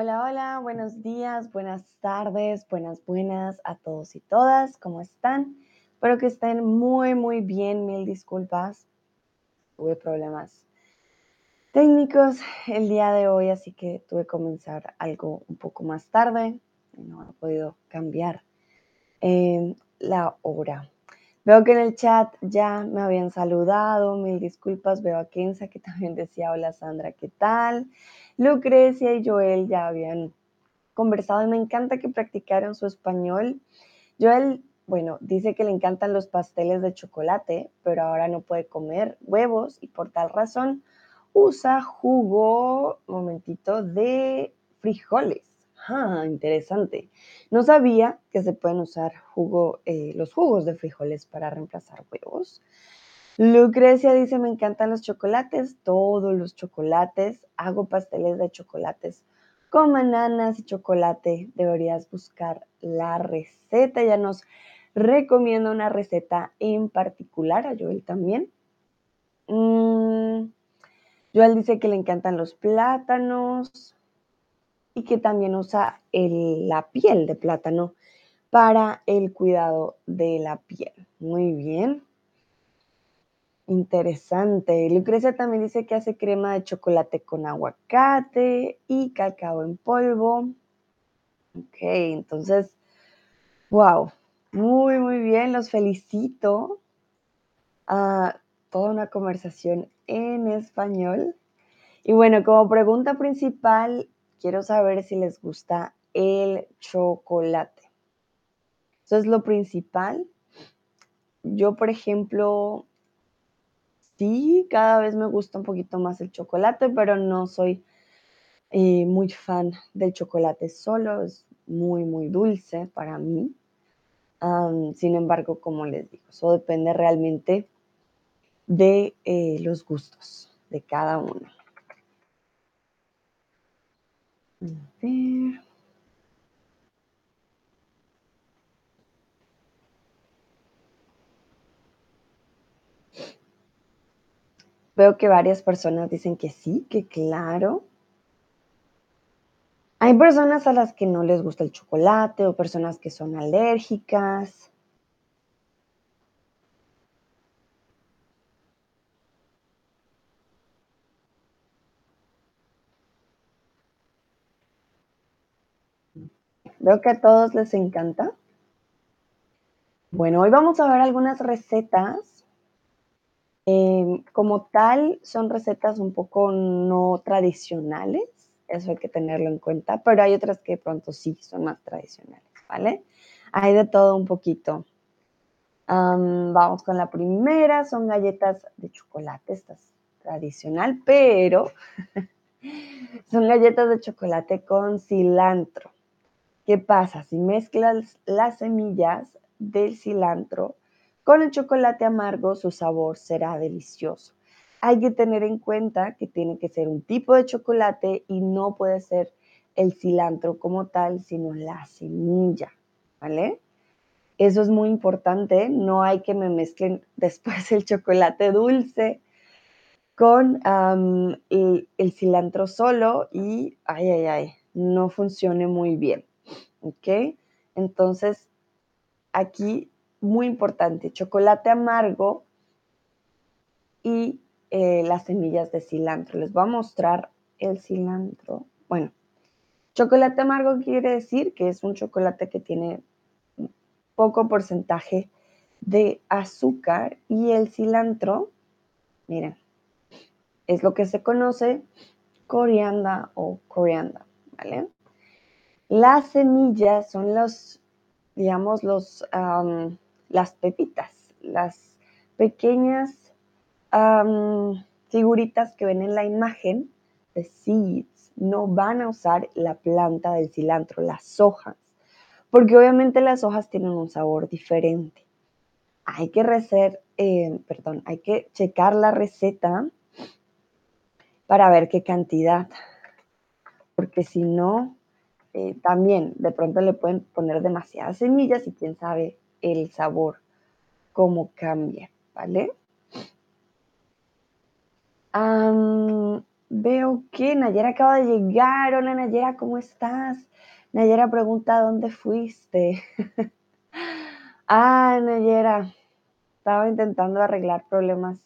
Hola, hola, buenos días, buenas tardes, buenas, buenas a todos y todas. ¿Cómo están? Espero que estén muy, muy bien. Mil disculpas. Tuve problemas técnicos el día de hoy, así que tuve que comenzar algo un poco más tarde. No he podido cambiar eh, la hora. Veo que en el chat ya me habían saludado, mil disculpas. Veo a Kenza que también decía, hola Sandra, ¿qué tal? Lucrecia y Joel ya habían conversado y me encanta que practicaron su español. Joel, bueno, dice que le encantan los pasteles de chocolate, pero ahora no puede comer huevos y por tal razón usa jugo, momentito, de frijoles. Ah, interesante. No sabía que se pueden usar jugo, eh, los jugos de frijoles para reemplazar huevos. Lucrecia dice, me encantan los chocolates, todos los chocolates. Hago pasteles de chocolates con bananas y chocolate. Deberías buscar la receta. Ya nos recomienda una receta en particular, a Joel también. Mm, Joel dice que le encantan los plátanos y que también usa la piel de plátano para el cuidado de la piel. Muy bien. Interesante. Lucrecia también dice que hace crema de chocolate con aguacate y cacao en polvo. Ok, entonces, wow, muy, muy bien, los felicito. a toda una conversación en español. Y bueno, como pregunta principal, quiero saber si les gusta el chocolate. Eso es lo principal. Yo, por ejemplo, sí, cada vez me gusta un poquito más el chocolate, pero no soy eh, muy fan del chocolate solo, es muy, muy dulce para mí. sin embargo, como les digo, eso depende realmente de eh, los gustos de cada uno. A ver. Veo que varias personas dicen que sí, que claro. Hay personas a las que no les gusta el chocolate o personas que son alérgicas. Veo que a todos les encanta. Bueno, hoy vamos a ver algunas recetas Em, como tal, son recetas un poco no tradicionales, eso hay que tenerlo en cuenta, pero hay otras que de pronto sí son más tradicionales, ¿vale? Hay de todo un poquito. vamos con la primera, son galletas de chocolate, esta es tradicional, pero son galletas de chocolate con cilantro. ¿Qué pasa? Si mezclas las semillas del cilantro con el chocolate amargo su sabor será delicioso. Hay que tener en cuenta que tiene que ser un tipo de chocolate y no puede ser el cilantro como tal, sino la semilla, ¿vale? Eso es muy importante, no hay que me mezclen después el chocolate dulce con el, el, cilantro solo y, ay, ay, ay, no funcione muy bien, ¿ok? Entonces, aquí muy importante, chocolate amargo y eh, las semillas de cilantro. Les voy a mostrar el cilantro. Bueno, chocolate amargo quiere decir que es un chocolate que tiene poco porcentaje de azúcar y el cilantro, miren, es lo que se conoce corianda o corianda, ¿vale? Las semillas son los, digamos, los, las pepitas, las pequeñas figuritas que ven en la imagen de seeds, no van a usar la planta del cilantro, las hojas, porque obviamente las hojas tienen un sabor diferente. Hay que recer, eh, perdón, hay que checar la receta para ver qué cantidad, porque si no, eh, también de pronto le pueden poner demasiadas semillas y quién sabe el sabor, cómo cambia, ¿vale? veo que Nayera acaba de llegar. Hola Nayera, ¿cómo estás? Nayera pregunta, ¿dónde fuiste? ah, Nayera, estaba intentando arreglar problemas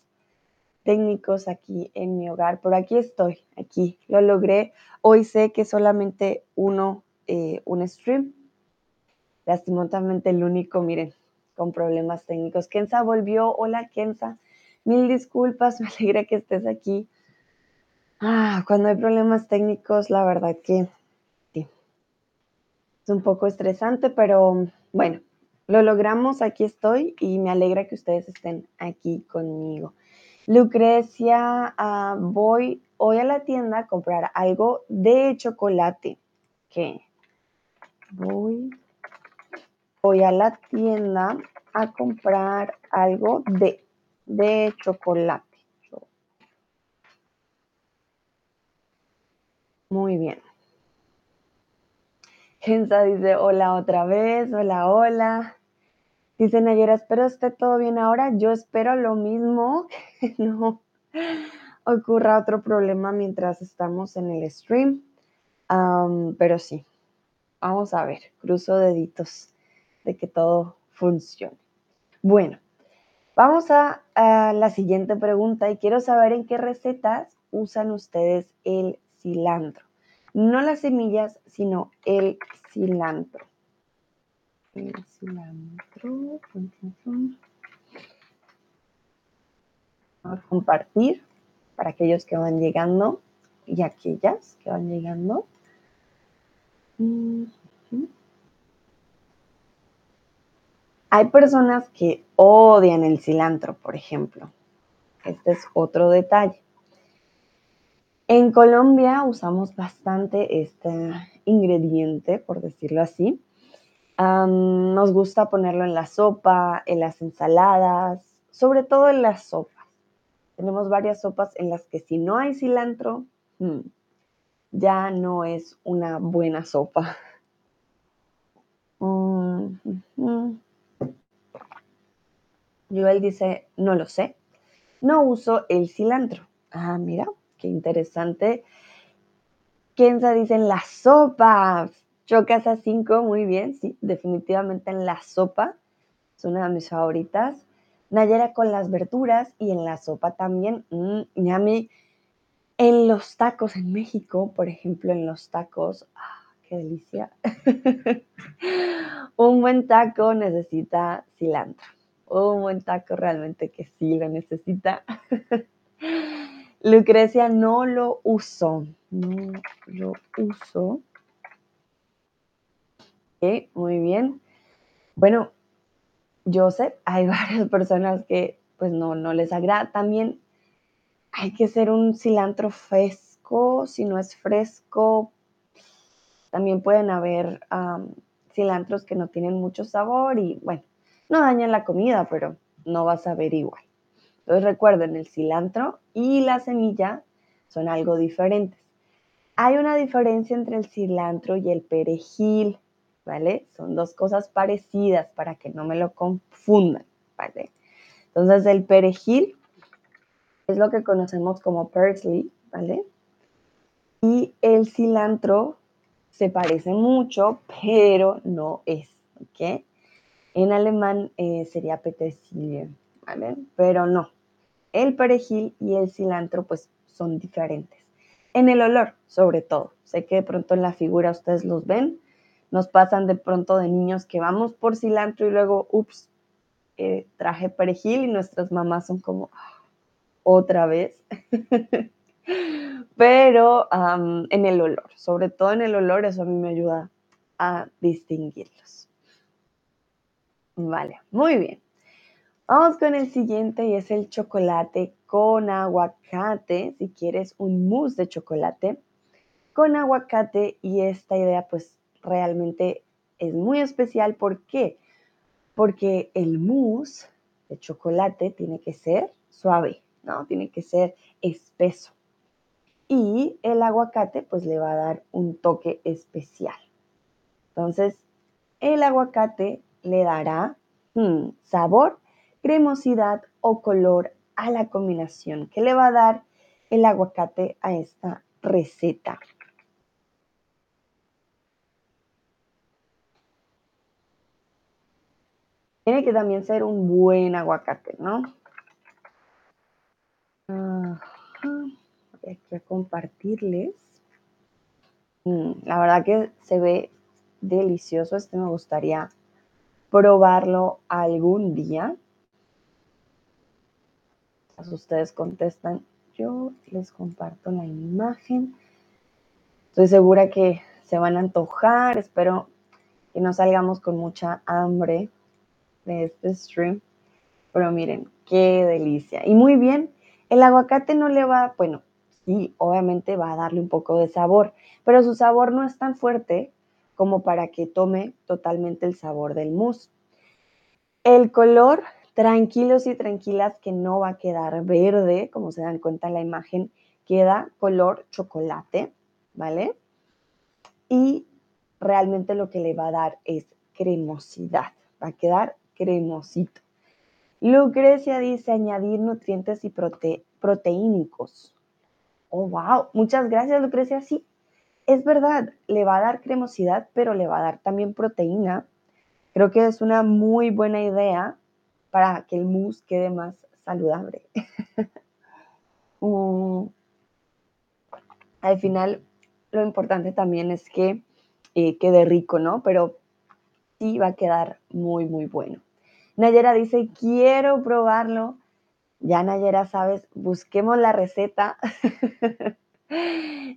técnicos aquí en mi hogar, pero aquí estoy, aquí, lo logré. Hoy sé que solamente uno, eh, un stream, lastimosamente el único, miren, con problemas técnicos. Kenza volvió, hola Kenza, mil disculpas, me alegra que estés aquí. Ah, cuando hay problemas técnicos, la verdad que sí, es un poco estresante, pero bueno, lo logramos, aquí estoy y me alegra que ustedes estén aquí conmigo. Lucrecia, ah, voy hoy a la tienda a comprar algo de chocolate. ¿Qué? Voy, voy a la tienda a comprar algo de, de chocolate. Muy bien. Gensa dice, hola otra vez, hola, hola. Dice Nayera, espero esté todo bien ahora. Yo espero lo mismo, que no ocurra otro problema mientras estamos en el stream. pero sí, vamos a ver, cruzo deditos de que todo funcione. Bueno, vamos a, la siguiente pregunta y quiero saber en qué recetas usan ustedes el cilantro. No las semillas, sino el cilantro el cilantro. Vamos a compartir para aquellos que van llegando y aquellas que van llegando. Hay personas que odian el cilantro, por ejemplo. Este es otro detalle. En Colombia usamos bastante este ingrediente, por decirlo así, nos gusta ponerlo en la sopa, en las ensaladas, sobre todo en las sopas. Tenemos varias sopas en las que si no hay cilantro, mm, ya no es una buena sopa. Mm, Joel dice, no lo sé. No uso el cilantro. Ah, mira, qué interesante. Kenza dice en las sopas. Chocas 5, muy bien, sí, definitivamente en la sopa, es una de mis favoritas. Nayera con las verduras y en la sopa también, mmm, ñami. En los tacos en México, por ejemplo, en los tacos, ¡ah, qué delicia. Un buen taco necesita cilantro. Un buen taco realmente que sí lo necesita. Lucrecia no lo uso, no lo uso muy bien. Bueno, yo sé, hay varias personas que pues no, no les agrada. También hay que ser un cilantro fresco, si no es fresco, también pueden haber cilantros que no tienen mucho sabor y bueno, no dañan la comida, pero no vas a ver igual. Entonces recuerden, el cilantro y la semilla son algo diferentes. Hay una diferencia entre el cilantro y el perejil. ¿vale? Son dos cosas parecidas para que no me lo confundan, ¿vale? Entonces el perejil es lo que conocemos como parsley, ¿vale? Y el cilantro se parece mucho, pero no es, ¿ok? En alemán eh, sería petersilie, ¿vale? Pero no. El perejil y el cilantro pues son diferentes. En el olor, sobre todo. Sé que de pronto en la figura ustedes los ven, nos pasan de pronto de niños que vamos por cilantro y luego, ups, eh, traje perejil y nuestras mamás son como, ah, otra vez. Pero en el olor, sobre todo en el olor, eso a mí me ayuda a distinguirlos. Vale, muy bien. Vamos con el siguiente y es el chocolate con aguacate. Si quieres un mousse de chocolate con aguacate y esta idea pues realmente es muy especial. ¿Por qué? Porque el mousse de chocolate tiene que ser suave, ¿no? Tiene que ser espeso. Y el aguacate pues le va a dar un toque especial. Entonces, el aguacate le dará hmm, sabor, cremosidad o color a la combinación que le va a dar el aguacate a esta receta. Tiene que también ser un buen aguacate, ¿no? Voy aquí a compartirles. Mm, la verdad que se ve delicioso. Este me gustaría probarlo algún día. Ustedes contestan, yo les comparto la imagen. Estoy segura que se van a antojar. Espero que no salgamos con mucha hambre de este stream. Pero miren, qué delicia. Y muy bien, el aguacate no le va, bueno, sí, obviamente va a darle un poco de sabor, pero su sabor no es tan fuerte como para que tome totalmente el sabor del mousse. El color, tranquilos y tranquilas que no va a quedar verde, como se dan cuenta en la imagen, queda color chocolate, ¿vale? Y realmente lo que le va a dar es cremosidad, va a quedar cremosito. Lucrecia dice añadir nutrientes y proteínicos. Oh, wow. Muchas gracias, Lucrecia. Sí, es verdad, le va a dar cremosidad, pero le va a dar también proteína. Creo que es una muy buena idea para que el mousse quede más saludable. Mm. Al final, lo importante también es que eh, quede rico, ¿no? Pero sí va a quedar muy, muy bueno. Nayera dice, quiero probarlo. Ya Nayera, sabes, busquemos la receta.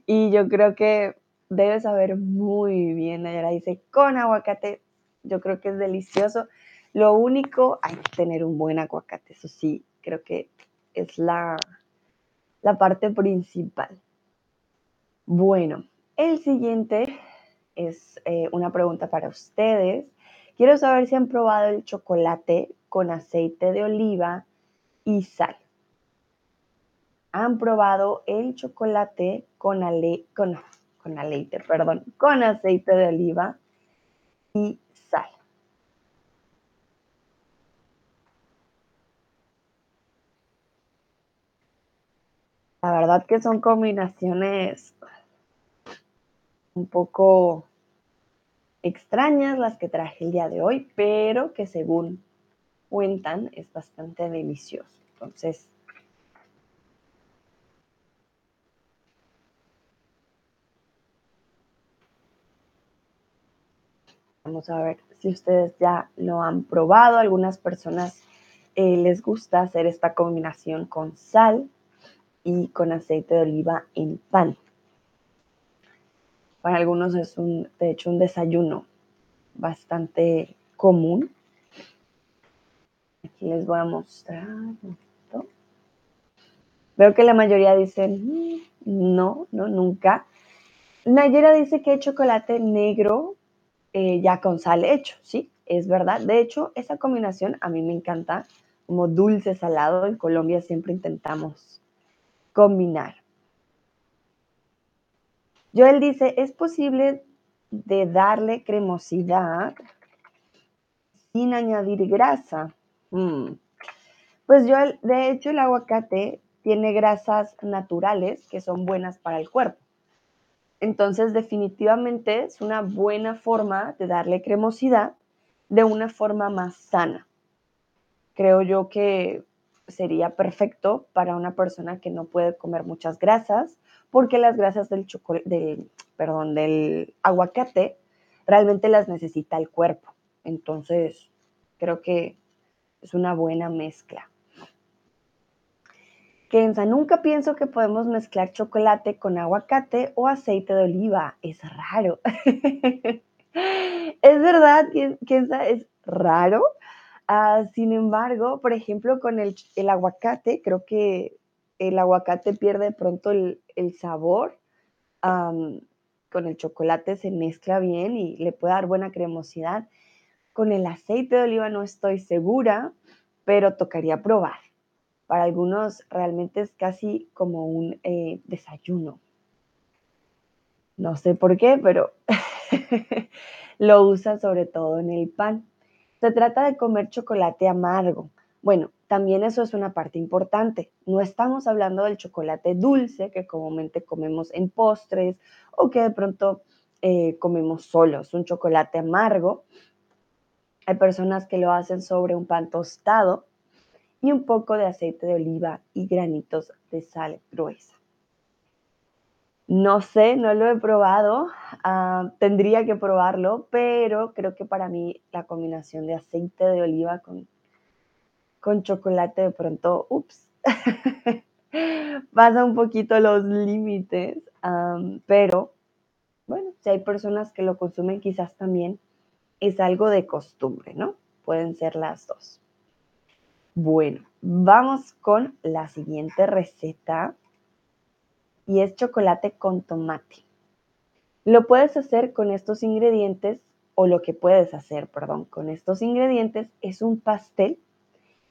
y yo creo que debes saber muy bien, Nayera dice, con aguacate. Yo creo que es delicioso. Lo único, hay que tener un buen aguacate, eso sí, creo que es la, la parte principal. Bueno, el siguiente es eh, una pregunta para ustedes. Quiero saber si han probado el chocolate con aceite de oliva y sal. ¿Han probado el chocolate con, ale con, con aleite, perdón, con aceite de oliva y sal? La verdad que son combinaciones un poco extrañas las que traje el día de hoy, pero que según cuentan es bastante delicioso. Entonces, vamos a ver si ustedes ya lo han probado. Algunas personas eh, les gusta hacer esta combinación con sal y con aceite de oliva en pan. Para algunos es de hecho, un desayuno bastante común. Aquí les voy a mostrar esto. Veo que la mayoría dicen, mm, no, no, nunca. Nayera dice que hay chocolate negro eh, ya con sal hecho, sí, es verdad. De hecho, esa combinación a mí me encanta, como dulce salado. En Colombia siempre intentamos combinar. Joel dice, ¿es posible de darle cremosidad sin añadir grasa? Mm. Pues Joel, de hecho el aguacate tiene grasas naturales que son buenas para el cuerpo. Entonces, definitivamente es una buena forma de darle cremosidad de una forma más sana. Creo yo que sería perfecto para una persona que no puede comer muchas grasas porque las grasas del, del, perdón, del aguacate realmente las necesita el cuerpo. Entonces, creo que es una buena mezcla. Kenza, nunca pienso que podemos mezclar chocolate con aguacate o aceite de oliva. Es raro. es verdad, Kenza, es raro. Ah, sin embargo, por ejemplo, con el, aguacate, creo que el aguacate pierde pronto el, sabor. con el chocolate se mezcla bien y le puede dar buena cremosidad. Con el aceite de oliva no estoy segura, pero tocaría probar. Para algunos realmente es casi como un eh, desayuno. No sé por qué, pero lo usan sobre todo en el pan. Se trata de comer chocolate amargo. Bueno, también eso es una parte importante. No estamos hablando del chocolate dulce que comúnmente comemos en postres o que de pronto eh, comemos solos, un chocolate amargo. Hay personas que lo hacen sobre un pan tostado y un poco de aceite de oliva y granitos de sal gruesa. No sé, no lo he probado, ah, tendría que probarlo, pero creo que para mí la combinación de aceite de oliva con, con chocolate de pronto, ups, pasa un poquito los límites, pero bueno, si hay personas que lo consumen quizás también es algo de costumbre, ¿no? Pueden ser las dos. Bueno, vamos con la siguiente receta y es chocolate con tomate. Lo puedes hacer con estos ingredientes o lo que puedes hacer, perdón, con estos ingredientes es un pastel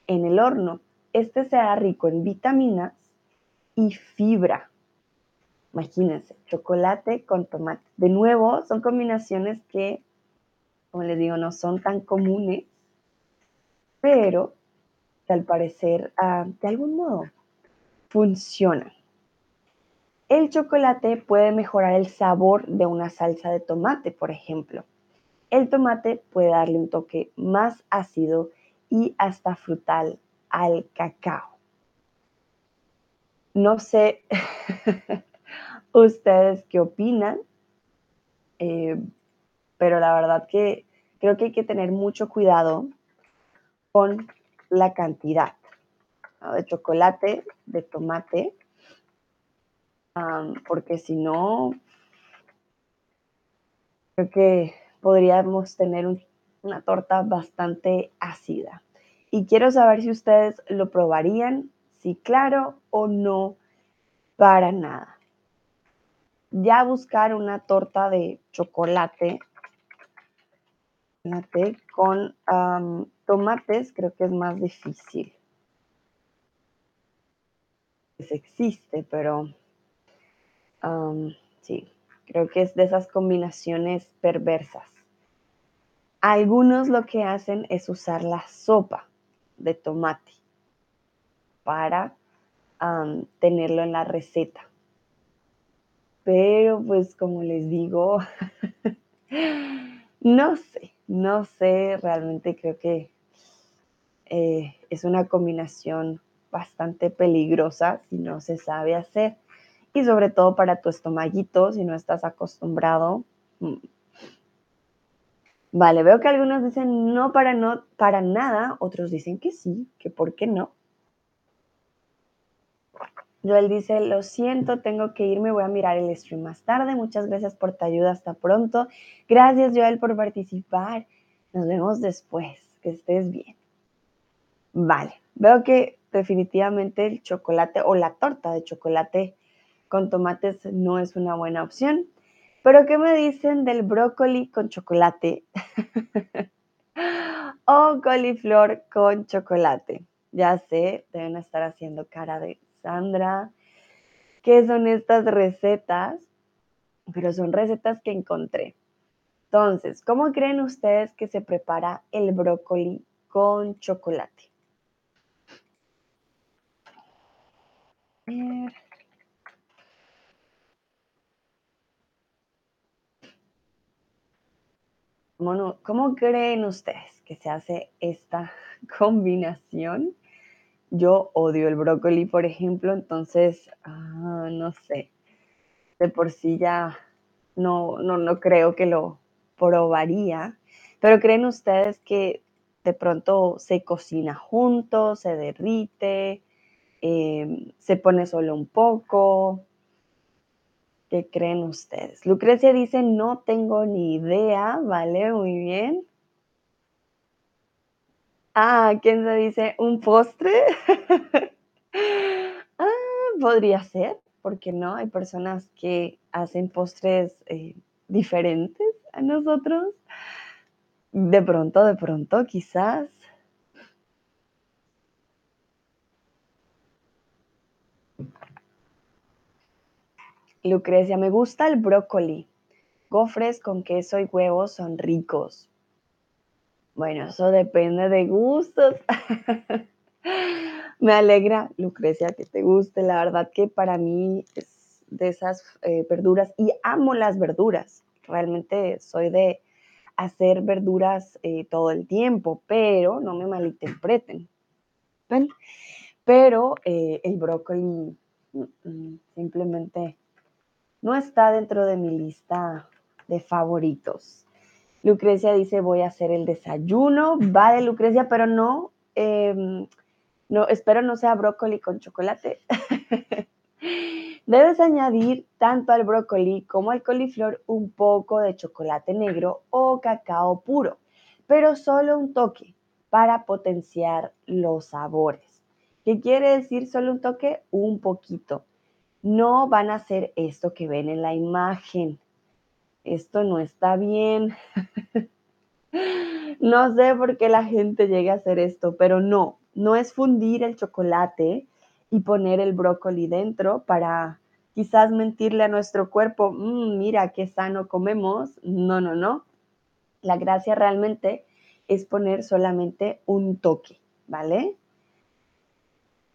en el horno. Este será rico en vitaminas y fibra. Imagínense, chocolate con tomate. De nuevo, son combinaciones que, como les digo, no son tan comunes, pero que al parecer, ah, de algún modo, funcionan. El chocolate puede mejorar el sabor de una salsa de tomate, por ejemplo. El tomate puede darle un toque más ácido y hasta frutal al cacao. No sé ustedes qué opinan, eh, pero la verdad que creo que hay que tener mucho cuidado con la cantidad de chocolate, de tomate, porque si no, creo que podríamos tener una torta bastante ácida. Y quiero saber si ustedes lo probarían, si claro o no, para nada. Ya buscar una torta de chocolate con tomates creo que es más difícil. existe, pero sí, creo que es de esas combinaciones perversas. Algunos lo que hacen es usar la sopa de tomate para tenerlo en la receta. Pero pues como les digo, no sé, no sé, realmente creo que eh, es una combinación bastante peligrosa si no se sabe hacer y sobre todo para tu estomaguito, si no estás acostumbrado. Mm. Vale, veo que algunos dicen no para, no para nada, otros dicen que sí, que por qué no. Joel dice, lo siento, tengo que irme, voy a mirar el stream más tarde. Muchas gracias por tu ayuda, hasta pronto. Gracias Joel por participar. Nos vemos después, que estés bien. Vale, veo que definitivamente el chocolate o la torta de chocolate con tomates no es una buena opción. Pero ¿qué me dicen del brócoli con chocolate? o coliflor con chocolate. Ya sé, deben estar haciendo cara de Sandra. ¿Qué son estas recetas? Pero son recetas que encontré. Entonces, ¿cómo creen ustedes que se prepara el brócoli con chocolate? ¿Cómo, creen ustedes que se hace esta combinación? Yo odio el brócoli, por ejemplo, entonces, ah, no sé, de por sí ya no, no, no creo que lo probaría, pero ¿creen ustedes que de pronto se cocina junto, se derrite, em, se pone solo un poco? ¿Qué creen ustedes? Lucrecia dice, no tengo ni idea, ¿vale? Muy bien. Ah, ¿quién se dice? ¿Un postre? ah, podría ser, porque no? Hay personas que hacen postres eh, diferentes a nosotros. De pronto, de pronto, quizás. Lucrecia, me gusta el brócoli. Gofres con queso y huevos son ricos. Bueno, eso depende de gustos. Me alegra, Lucrecia, que te guste. La verdad que para mí es de esas eh, verduras y amo las verduras. Realmente soy de hacer verduras eh, todo el tiempo, pero no me malinterpreten. Pero eh, el brócoli mm, mm, simplemente no está dentro de mi lista de favoritos. Lucrecia dice, voy a hacer el desayuno. Va de Lucrecia, pero no, em, no, espero no sea brócoli con chocolate. Debes añadir tanto al brócoli como al coliflor un poco de chocolate negro o cacao puro, pero solo un toque para potenciar los sabores. ¿Qué quiere decir solo un toque? Un poquito. No van a hacer esto que ven en la imagen. Esto no está bien. no sé por qué la gente llega a hacer esto, pero no, no es fundir el chocolate y poner el brócoli dentro para quizás mentirle a nuestro cuerpo, mm, mira qué sano comemos. No, no, no. La gracia realmente es poner solamente un toque, ¿vale?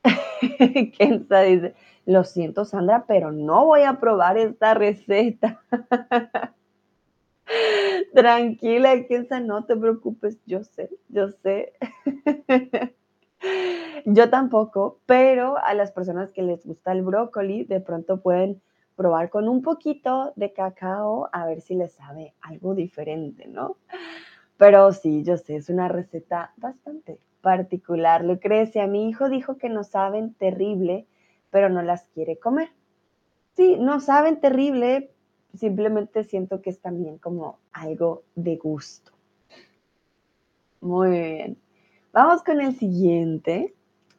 Dice, lo siento Sandra, pero no voy a probar esta receta. Tranquila, Kenza, no te preocupes, yo sé, yo sé. Yo tampoco, pero a las personas que les gusta el brócoli, de pronto pueden probar con un poquito de cacao a ver si les sabe algo diferente, ¿no? Pero sí, yo sé, es una receta bastante particular. Lucrecia, mi hijo dijo que no saben terrible, pero no las quiere comer. Sí, no saben terrible, simplemente siento que es también como algo de gusto. Muy bien. Vamos con el siguiente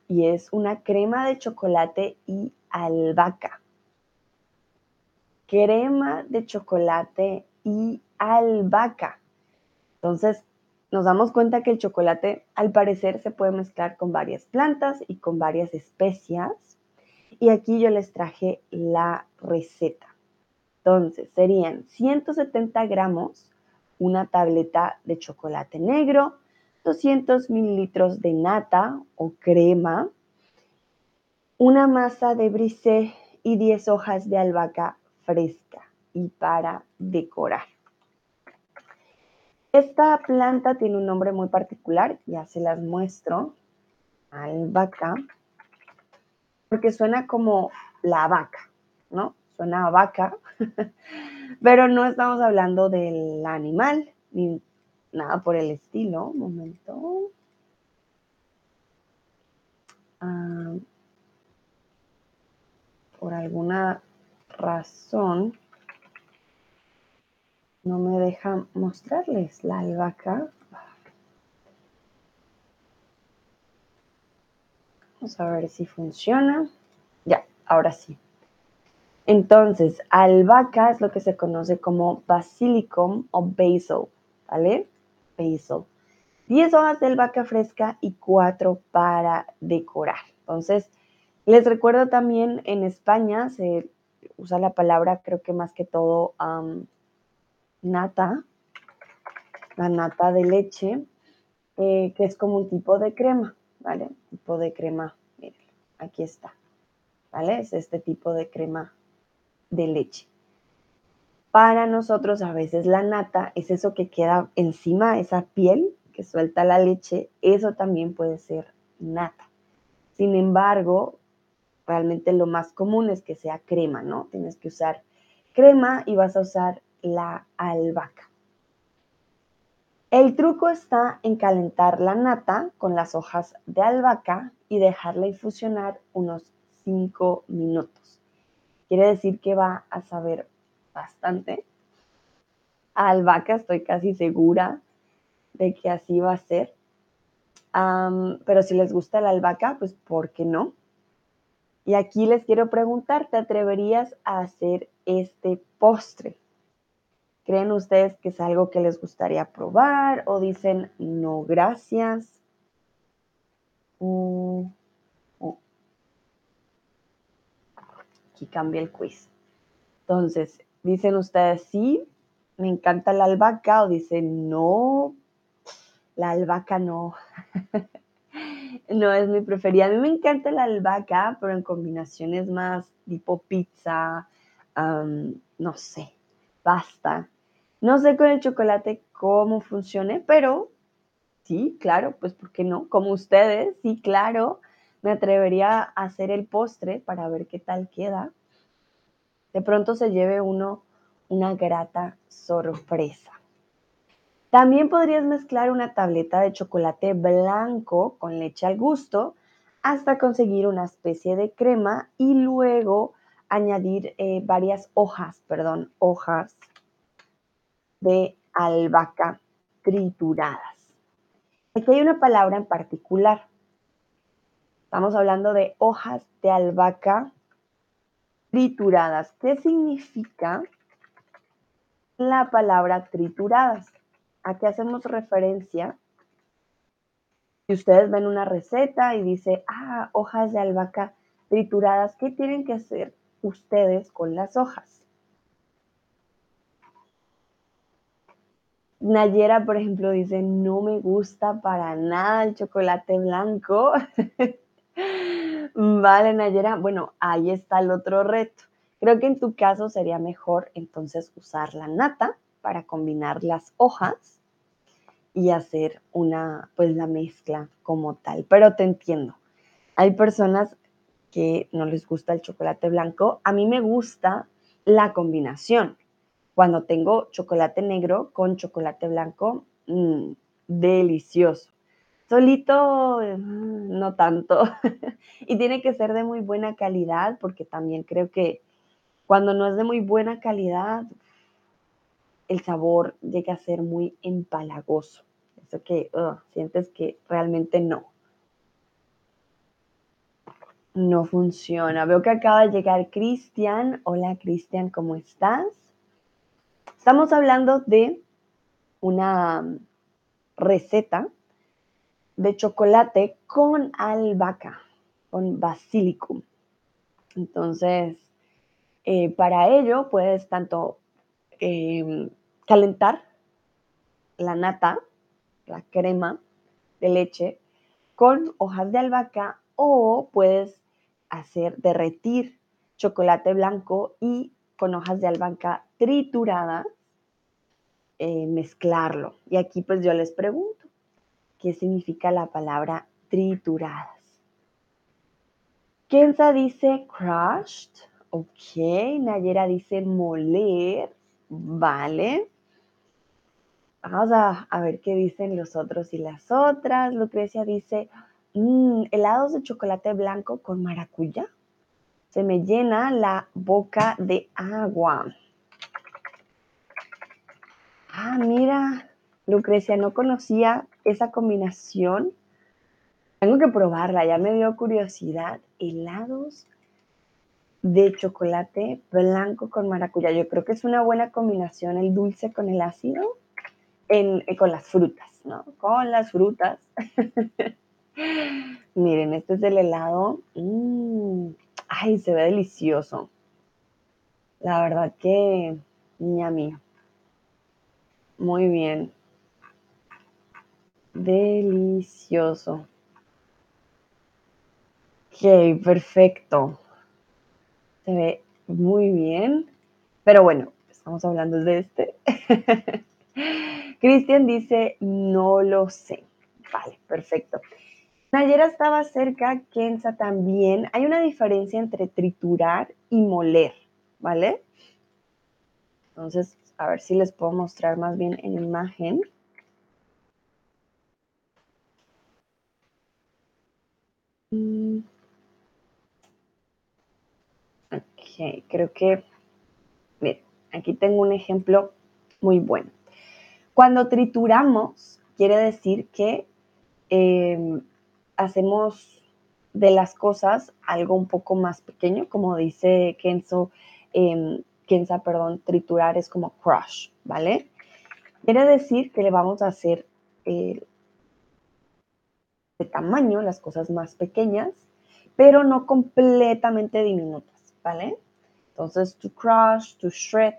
y es una crema de chocolate y albahaca. Crema de chocolate y albahaca. Entonces, nos damos cuenta que el chocolate al parecer se puede mezclar con varias plantas y con varias especias. Y aquí yo les traje la receta. Entonces, serían 170 gramos, una tableta de chocolate negro, 200 mililitros de nata o crema, una masa de brisé y 10 hojas de albahaca fresca y para decorar. Esta planta tiene un nombre muy particular, ya se las muestro. Albahaca, porque suena como la vaca, ¿no? Suena a vaca, pero no estamos hablando del animal, ni nada por el estilo. Un momento. Ah, por alguna razón no me deja mostrarles la albahaca. Vamos a ver si funciona. Ya, ahora sí. Entonces, albahaca es lo que se conoce como basilicum o basil, ¿vale? basil. 10 hojas de albahaca fresca y 4 para decorar. Entonces, les recuerdo también en España se usa la palabra, creo que más que todo, nata, la nata de leche, eh, que es como un tipo de crema, ¿vale? tipo de crema, miren, aquí está, ¿vale? Es este tipo de crema de leche. Para nosotros a veces la nata es eso que queda encima, esa piel que suelta la leche, eso también puede ser nata. Sin embargo, realmente lo más común es que sea crema, ¿no? Tienes que usar crema y vas a usar la albahaca. El truco está en calentar la nata con las hojas de albahaca y dejarla infusionar unos 5 minutos. Quiere decir que va a saber bastante. albahaca estoy casi segura de que así va a ser. pero si les gusta la albahaca, pues ¿por qué no? Y aquí les quiero preguntar, ¿te atreverías a hacer este postre? ¿Creen ustedes que es algo que les gustaría probar o dicen no, gracias? Mm, Aquí cambia el quiz. Entonces, Dicen ustedes, sí, me encanta la albahaca o dicen, no, la albahaca no. No es mi preferida. A mí me encanta la albahaca, pero en combinaciones más tipo pizza, no sé, pasta. No sé con el chocolate cómo funcione, pero sí, claro, pues ¿por qué no? Como ustedes, sí, claro, me atrevería a hacer el postre para ver qué tal queda. De pronto se lleve uno una grata sorpresa. También podrías mezclar una tableta de chocolate blanco con leche al gusto hasta conseguir una especie de crema y luego añadir eh, varias hojas, perdón, hojas de albahaca trituradas. Aquí hay una palabra en particular. Estamos hablando de hojas de albahaca trituradas. ¿Qué significa la palabra trituradas? ¿A qué hacemos referencia? Si ustedes ven una receta y dice, ah, hojas de albahaca trituradas, ¿qué tienen que hacer ustedes con las hojas? Nayera, por ejemplo, dice, no me gusta para nada el chocolate blanco. vale, Nayera. Bueno, ahí está el otro reto. Creo que en tu caso sería mejor entonces usar la nata para combinar las hojas y hacer una, pues la mezcla como tal. Pero te entiendo. Hay personas que no les gusta el chocolate blanco. A mí me gusta la combinación. Cuando tengo chocolate negro con chocolate blanco, mmm, delicioso. Solito, mm, no tanto. y tiene que ser de muy buena calidad porque también creo que cuando no es de muy buena calidad, el sabor llega a ser muy empalagoso. Eso que sientes que realmente no. No funciona. Veo que acaba de llegar Cristian. Hola Cristian, ¿cómo estás? Estamos hablando de una receta de chocolate con albahaca, con basilicum. Entonces, eh, para ello puedes tanto em, calentar la nata, la crema de leche, con hojas de albahaca o puedes hacer derretir chocolate blanco y con hojas de albahaca trituradas, eh, mezclarlo. Y aquí pues yo les pregunto, ¿qué significa la palabra trituradas? Kenza dice crushed, Ok, Nayera dice moler. Vale. Vamos a, ver qué dicen los otros y las otras. Lucrecia dice, mm, helados de chocolate blanco con maracuyá. Se me llena la boca de agua. Ah, mira, Lucrecia, no conocía esa combinación. Tengo que probarla, ya me dio curiosidad. Helados de chocolate blanco con maracuyá. Yo creo que es una buena combinación el dulce con el ácido, en, eh, con las frutas, ¿no? Con las frutas. Miren, este es el helado. Mm, ay, se ve delicioso. La verdad que, mía. Muy bien. Delicioso. Ok, perfecto se ve muy bien, pero bueno, estamos hablando de este. Cristian dice, no lo sé. Vale, perfecto. Nayera estaba cerca, Kenza también. Hay una diferencia entre triturar y moler, ¿vale? Entonces, a ver si les puedo mostrar más bien en imagen. Ok, creo que, aquí tengo un ejemplo muy bueno. Cuando trituramos, quiere decir que em, hacemos de las cosas algo un poco más pequeño, como dice Kenzo, eh, Kenza, perdón, triturar es como crush, ¿vale? Quiere decir que le vamos a hacer eh, tamaño las cosas más pequeñas, pero no completamente diminutas. ¿vale? Entonces, to crush, to shred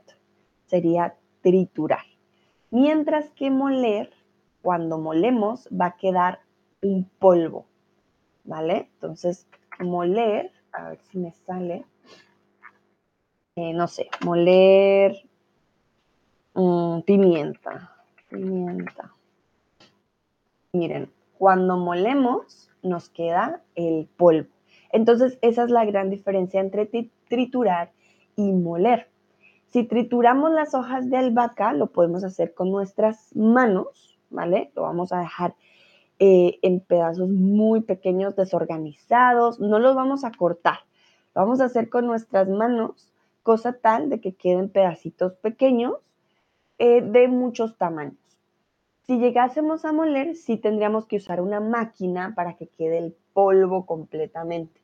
sería triturar. Mientras que moler, cuando molemos, va a quedar un polvo, ¿vale? Entonces, moler, a ver si me sale, eh, no sé, moler mm, pimienta, pimienta. Miren, cuando molemos nos queda el polvo. Entonces, esa es la gran diferencia entre triturar y moler. Si trituramos las hojas de albahaca, lo podemos hacer con nuestras manos, ¿vale? Lo vamos a dejar eh, en pedazos muy pequeños, desorganizados. No los vamos a cortar. Lo vamos a hacer con nuestras manos, cosa tal de que queden pedacitos pequeños eh, de muchos tamaños. Si llegásemos a moler, sí tendríamos que usar una máquina para que quede el polvo completamente.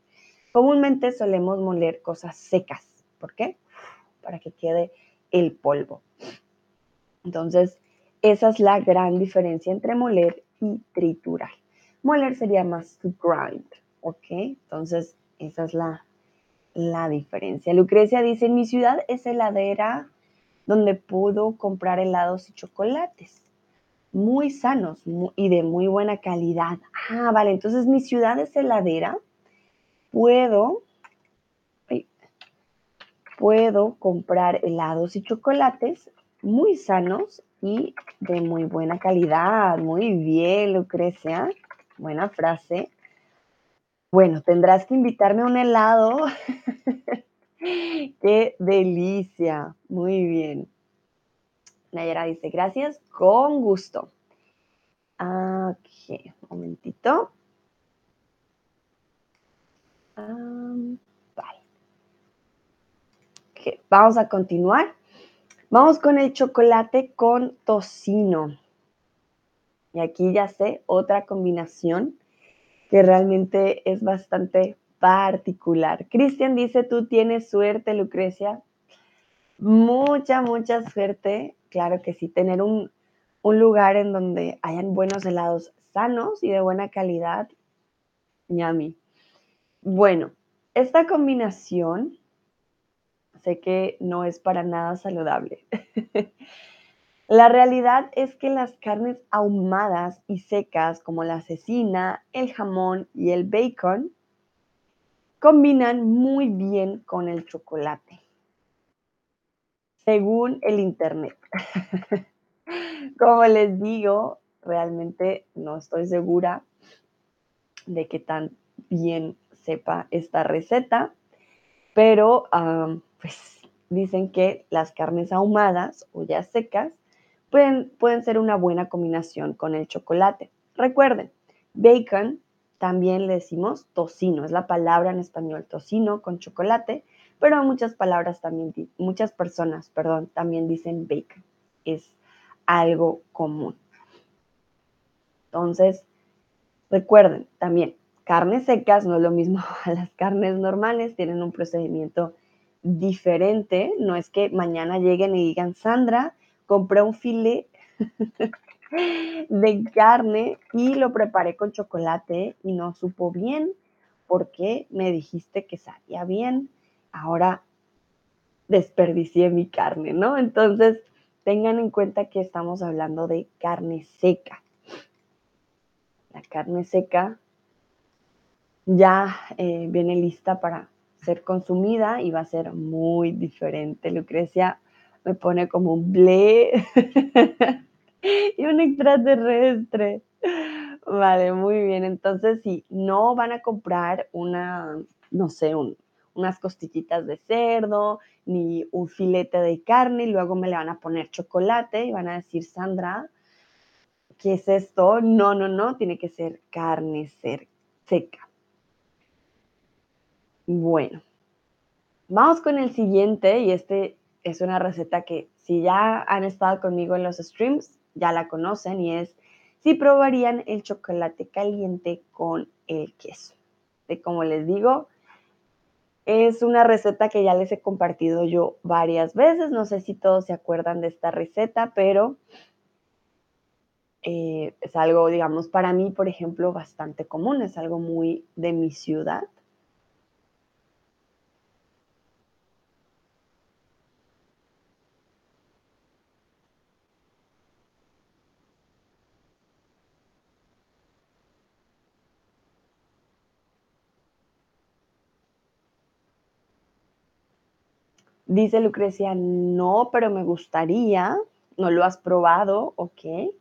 Comúnmente solemos moler cosas secas. ¿Por qué? para que quede el polvo. Entonces, esa es la gran diferencia entre moler y triturar. Moler sería más to grind, ¿ok? Entonces, esa es la, la diferencia. Lucrecia dice, en mi ciudad es heladera donde puedo comprar helados y chocolates muy sanos y de muy buena calidad. Ah, vale, entonces mi ciudad es heladera. Puedo puedo comprar helados y chocolates muy sanos y de muy buena calidad. Muy bien, Lucrecia. Buena frase. Bueno, tendrás que invitarme a un helado. Qué delicia. Muy bien. Nayara dice, gracias, con gusto. Ok, un momentito. vamos a continuar. Vamos con el chocolate con tocino. Y aquí ya sé otra combinación que realmente es bastante particular. Cristian dice, tú tienes suerte, Lucrecia. Mucha, mucha suerte. Claro que sí, tener un, un lugar en donde hayan buenos helados sanos y de buena calidad. Ñami. Bueno, esta combinación sé que no es para nada saludable. la realidad es que las carnes ahumadas y secas como la cecina, el jamón y el bacon combinan muy bien con el chocolate, según el Internet. como les digo, realmente no estoy segura de que tan bien sepa esta receta, pero pues dicen que las carnes ahumadas o ya secas pueden, pueden ser una buena combinación con el chocolate. Recuerden, bacon también le decimos tocino, es la palabra en español tocino con chocolate, pero muchas palabras también, muchas personas, perdón, también dicen bacon. Es algo común. Entonces, recuerden también, carnes secas no es lo mismo a las carnes normales, tienen un procedimiento diferente. No es que mañana lleguen y digan, Sandra, compré un filé de carne y lo preparé con chocolate y no supo bien porque me dijiste que sabía bien. Ahora desperdicié mi carne, ¿no? Entonces, tengan en cuenta que estamos hablando de carne seca. La carne seca ya eh, viene lista para ser consumida y va a ser muy diferente. Lucrecia me pone como un ble y un extraterrestre. Vale, muy bien. Entonces, si no van a comprar una, no sé, unas costillitas de cerdo, ni un filete de carne, y luego me le van a poner chocolate y van a decir, Sandra, ¿qué es esto? No, no, no, tiene que ser carne seca. Bueno, vamos con el siguiente y este es una receta que si ya han estado conmigo en los streams, ya la conocen y es si probarían el chocolate caliente con el queso. De como les digo, es una receta que ya les he compartido yo varias veces. No sé si todos se acuerdan de esta receta, pero eh, es algo, digamos, para mí, por ejemplo, bastante común. Es algo muy de mi ciudad. Dice Lucrecia, no, pero me gustaría. ¿No lo has probado? Ok.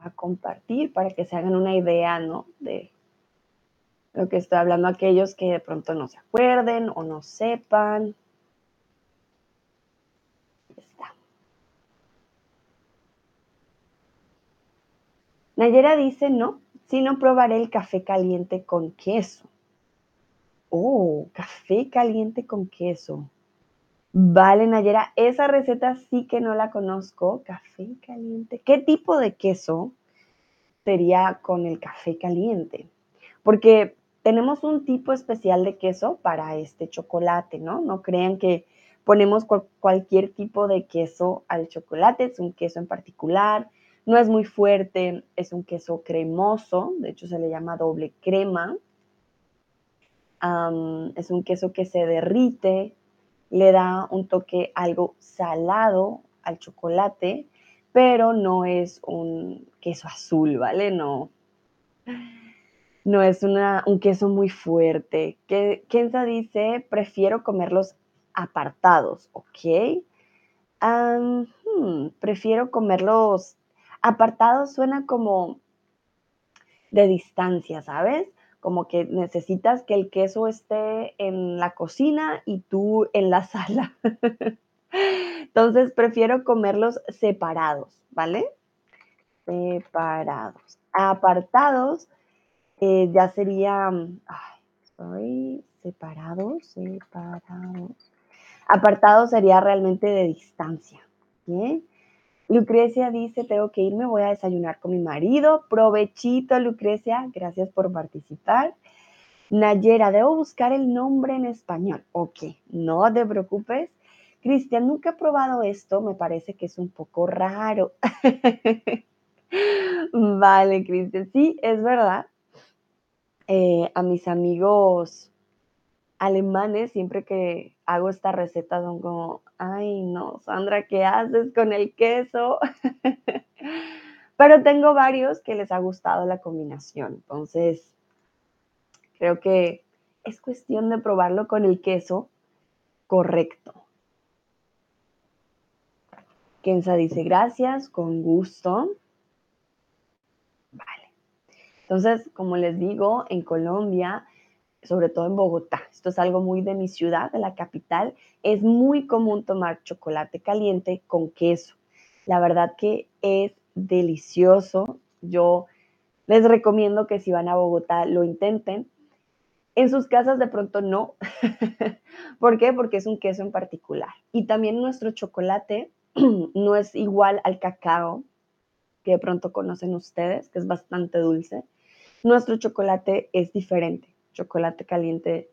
A compartir para que se hagan una idea, ¿no? De lo que estoy hablando aquellos que de pronto no se acuerden o no sepan. Nayera dice, no, si no probaré el café caliente con queso. Oh, café caliente con queso. Vale, Nayera, esa receta sí que no la conozco. Café caliente. ¿Qué tipo de queso sería con el café caliente? Porque tenemos un tipo especial de queso para este chocolate, ¿no? No crean que ponemos cualquier tipo de queso al chocolate, es un queso en particular, no es muy fuerte, es un queso cremoso, de hecho se le llama doble crema. es un queso que se derrite, le da un toque algo salado al chocolate, pero no es un queso azul, ¿vale? No, no es un queso muy fuerte. Kenza dice, prefiero comerlos apartados, ¿ok? Hmm, prefiero comerlos apartados, suena como de distancia, ¿sabes? Como que necesitas que el queso esté en la cocina y tú en la sala. Entonces prefiero comerlos separados, ¿vale? Separados. Apartados eh, ya sería, ay, separados, separados. Apartados sería realmente de distancia. Lucrecia dice, tengo que irme, voy a desayunar con mi marido. Provechito, Lucrecia, gracias por participar. Nayera, debo buscar el nombre en español. Ok, no te preocupes. Cristian, nunca he probado esto, me parece que es un poco raro. vale, Cristian, sí, es verdad. Eh, a mis amigos alemanes, siempre que hago esta receta, son como, ay no, Sandra, ¿qué haces con el queso? Pero tengo varios que les ha gustado la combinación, entonces creo que es cuestión de probarlo con el queso correcto. Kenza dice gracias, con gusto. Entonces, como les digo, en Colombia, sobre todo en Bogotá, esto es algo muy de mi ciudad, de la capital, es muy común tomar chocolate caliente con queso. La verdad que es delicioso. Yo les recomiendo que si van a Bogotá lo intenten. En sus casas de pronto no. ¿Por qué? Porque es un queso en particular. Y también nuestro chocolate no es igual al cacao que de pronto conocen ustedes, que es bastante dulce. Nuestro chocolate es diferente. Chocolate caliente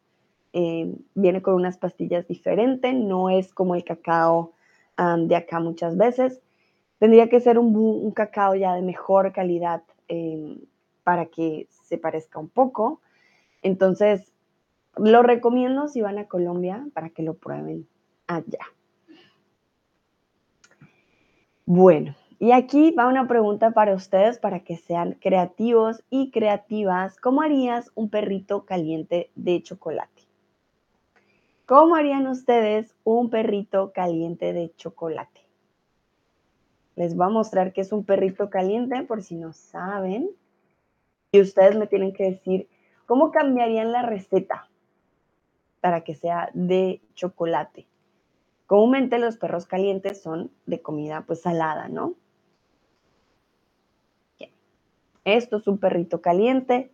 eh, viene con unas pastillas diferentes, no es como el cacao de acá muchas veces. Tendría que ser un, cacao ya de mejor calidad em, para que se parezca un poco. Entonces, lo recomiendo si van a Colombia para que lo prueben allá. Bueno, y aquí va una pregunta para ustedes para que sean creativos y creativas. ¿Cómo harías un perrito caliente de chocolate? ¿Cómo harían ustedes un perrito caliente de chocolate? Les voy a mostrar qué es un perrito caliente por si no saben. Y ustedes me tienen que decir cómo cambiarían la receta para que sea de chocolate. Comúnmente los perros calientes son de comida pues salada, ¿no? Esto es un perrito caliente.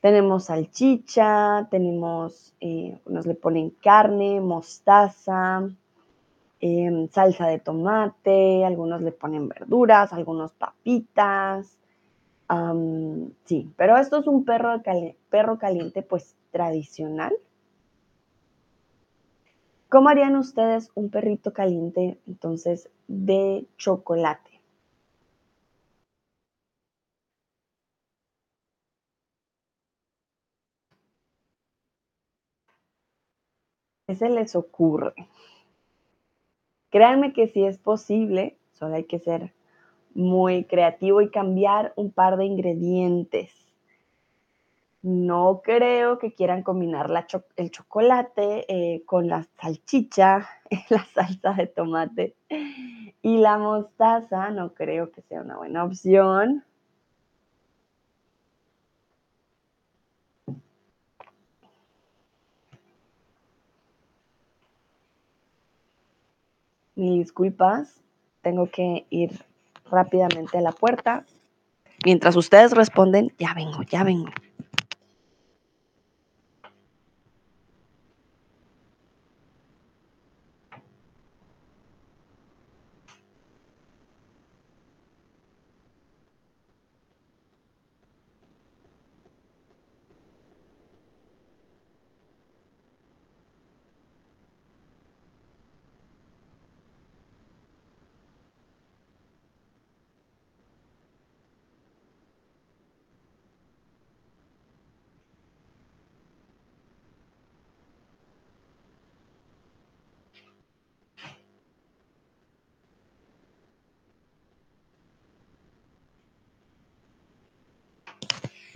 Tenemos salchicha, tenemos, eh, nos le ponen carne, mostaza, em, salsa de tomate, algunos le ponen verduras, algunos papitas. sí, pero esto es un perro, perro caliente pues tradicional. ¿Cómo harían ustedes un perrito caliente entonces de chocolate? Se les ocurre? Créanme que si es posible, solo hay que ser muy creativo y cambiar un par de ingredientes. No creo que quieran combinar el chocolate eh, con la salchicha, la salsa de tomate y la mostaza. No creo que sea una buena opción. Disculpas, tengo que ir rápidamente a la puerta. Mientras ustedes responden, ya vengo, ya vengo.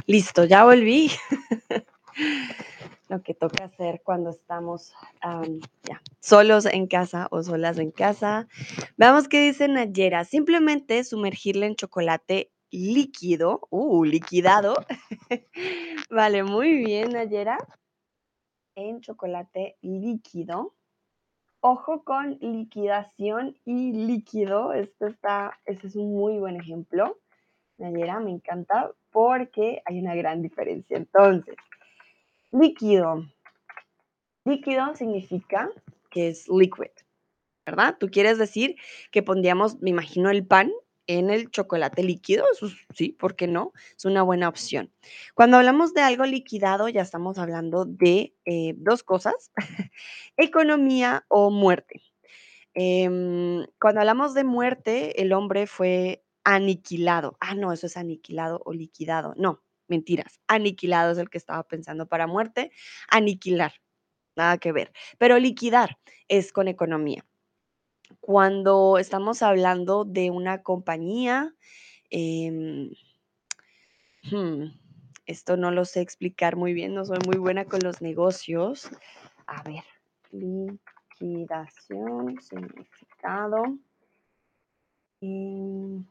Listo, ya volví. Lo que toca hacer cuando estamos solos en casa o solas en casa. Veamos qué dice Nayera. Simplemente sumergirle en chocolate líquido, uh, liquidado. vale, muy bien, Nayera. En chocolate líquido. Ojo con liquidación y líquido. Esto está, este es un muy buen ejemplo. Me encanta porque hay una gran diferencia. Entonces, líquido. Líquido significa que es liquid, ¿verdad? Tú quieres decir que pondríamos, me imagino, el pan en el chocolate líquido, sí, ¿por qué no? Es una buena opción. Cuando hablamos de algo liquidado, ya estamos hablando de eh, dos cosas, economía o muerte. Em, cuando hablamos de muerte, el hombre fue aniquilado. Ah, no, eso es aniquilado o liquidado. No, mentiras. Aniquilado es el que estaba pensando para muerte. Aniquilar, nada que ver. Pero liquidar es con economía. Cuando estamos hablando de una compañía, em, hmm, esto no lo sé explicar muy bien, no soy muy buena con los negocios. A ver, liquidación, significado. Y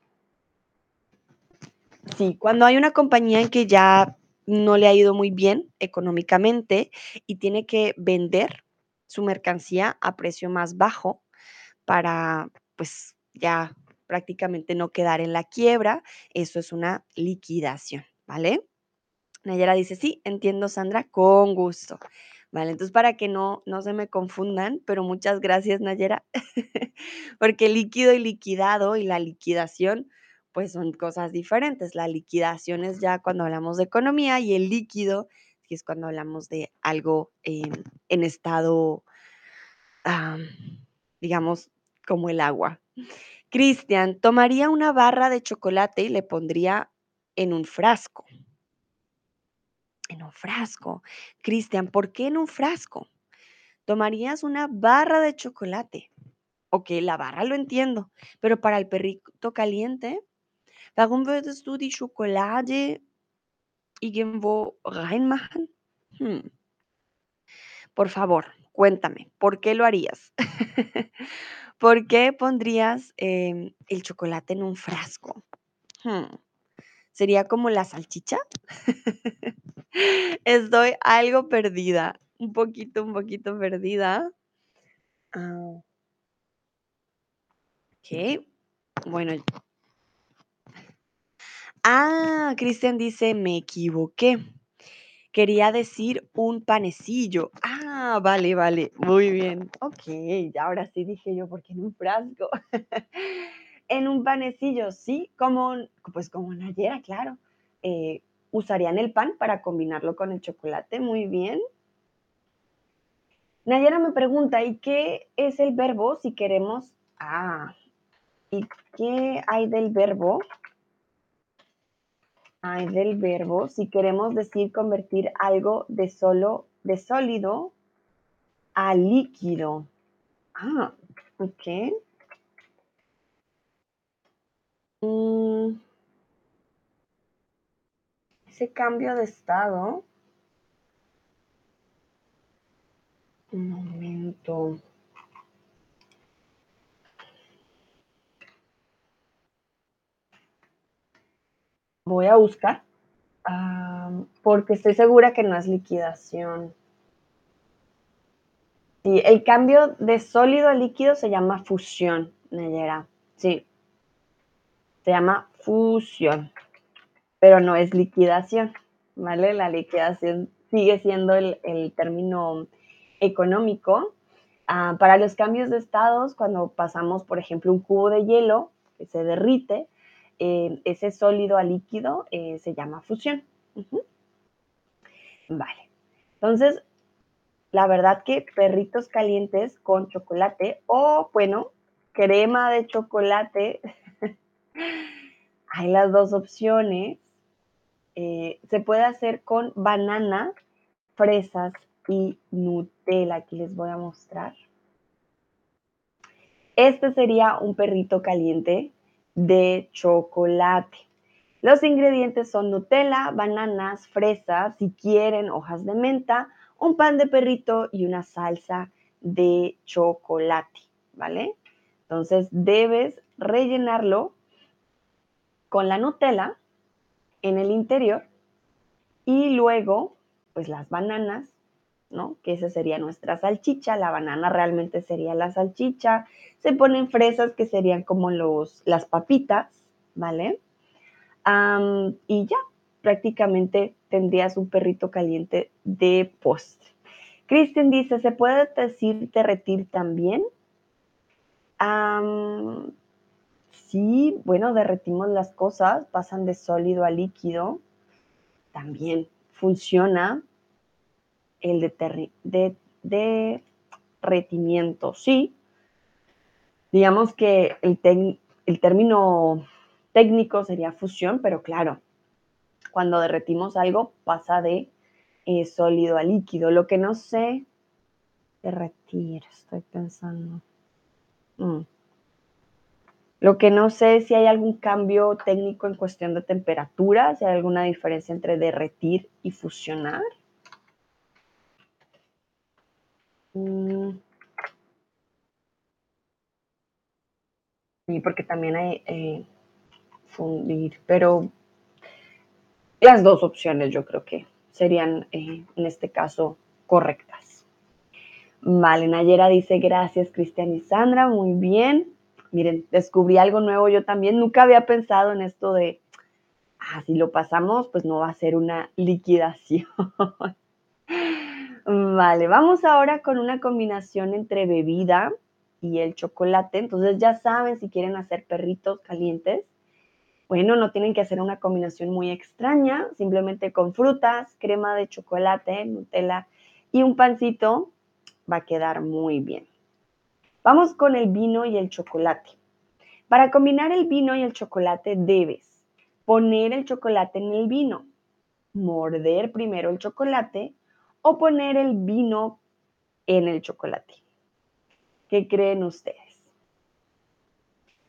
Sí, cuando hay una compañía que ya no le ha ido muy bien económicamente y tiene que vender su mercancía a precio más bajo para, pues, ya prácticamente no quedar en la quiebra, eso es una liquidación, ¿vale? Nayara dice, sí, entiendo, Sandra, con gusto. Vale, entonces para que no, no se me confundan, pero muchas gracias, Nayera, porque líquido y liquidado y la liquidación pues son cosas diferentes. La liquidación es ya cuando hablamos de economía y el líquido es cuando hablamos de algo en, estado, digamos, como el agua. Cristian, tomaría una barra de chocolate y le pondría en un frasco. En un frasco. Cristian, ¿por qué en un frasco? Tomarías una barra de chocolate. Ok, la barra lo entiendo, pero para el perrito caliente, Warum würdest du die Schokolade irgendwo reinmachen? Hmm. Por favor, cuéntame, ¿por qué lo harías? ¿Por qué pondrías em, el chocolate en un frasco? Hmm. ¿Sería como la salchicha? Estoy algo perdida, un poquito, un poquito perdida. Ah. Ok, bueno, Ah, Cristian dice, me equivoqué. Quería decir un panecillo. Ah, vale, vale, muy bien. Ok, ahora sí dije yo, porque en un frasco. en un panecillo, sí, como, pues como Nayera, claro. Eh, usarían el pan para combinarlo con el chocolate, muy bien. Nayera me pregunta, ¿y qué es el verbo si queremos? Ah, ¿y qué hay del verbo hay del verbo, si queremos decir convertir algo de solo, de sólido a líquido. Ah, ok. Mm. ese cambio de estado. Un momento. Voy a buscar, porque estoy segura que no es liquidación. Sí, el cambio de sólido a líquido se llama fusión, Nayera. Sí. Se llama fusión, pero no es liquidación, ¿vale? La liquidación sigue siendo el, término económico. Ah, para los cambios de estados, cuando pasamos, por ejemplo, un cubo de hielo que se derrite, ese sólido a líquido eh, se llama fusión. Vale. Entonces, la verdad que perritos calientes con chocolate o, bueno, crema de chocolate. Hay las dos opciones. Eh, se puede hacer con banana, fresas y Nutella. Aquí les voy a mostrar. Este sería un perrito caliente de chocolate. Los ingredientes son Nutella, bananas, fresas, si quieren, hojas de menta, un pan de perrito y una salsa de chocolate, ¿vale? Entonces debes rellenarlo con la Nutella en el interior y luego, pues las bananas, ¿no? Que esa sería nuestra salchicha, la banana realmente sería la salchicha, se ponen fresas que serían como los, las papitas, ¿vale? y ya, prácticamente tendrías un perrito caliente de postre. Kristen dice, ¿se puede decir derretir también? sí, bueno, derretimos las cosas, pasan de sólido a líquido. También funciona el de, de derretimiento, sí, Digamos que el, el término técnico sería fusión, pero claro, cuando derretimos algo pasa de eh, sólido a líquido. Lo que no sé, derretir, estoy pensando. Mm. Lo que no sé es si hay algún cambio técnico en cuestión de temperatura, si hay alguna diferencia entre derretir y fusionar. Mm. Sí, porque también hay eh, fundir, pero las dos opciones yo creo que serían eh, en este caso correctas. Vale, Nayera dice gracias Cristian y Sandra, muy bien. Miren, descubrí algo nuevo yo también, nunca había pensado en esto de, ah, si lo pasamos, pues no va a ser una liquidación. vale, vamos ahora con una combinación entre bebida y el chocolate. Entonces ya saben si quieren hacer perritos calientes. Bueno, no tienen que hacer una combinación muy extraña, simplemente con frutas, crema de chocolate, Nutella y un pancito va a quedar muy bien. Vamos con el vino y el chocolate. Para combinar el vino y el chocolate debes poner el chocolate en el vino, morder primero el chocolate o poner el vino en el chocolate. ¿Qué creen ustedes?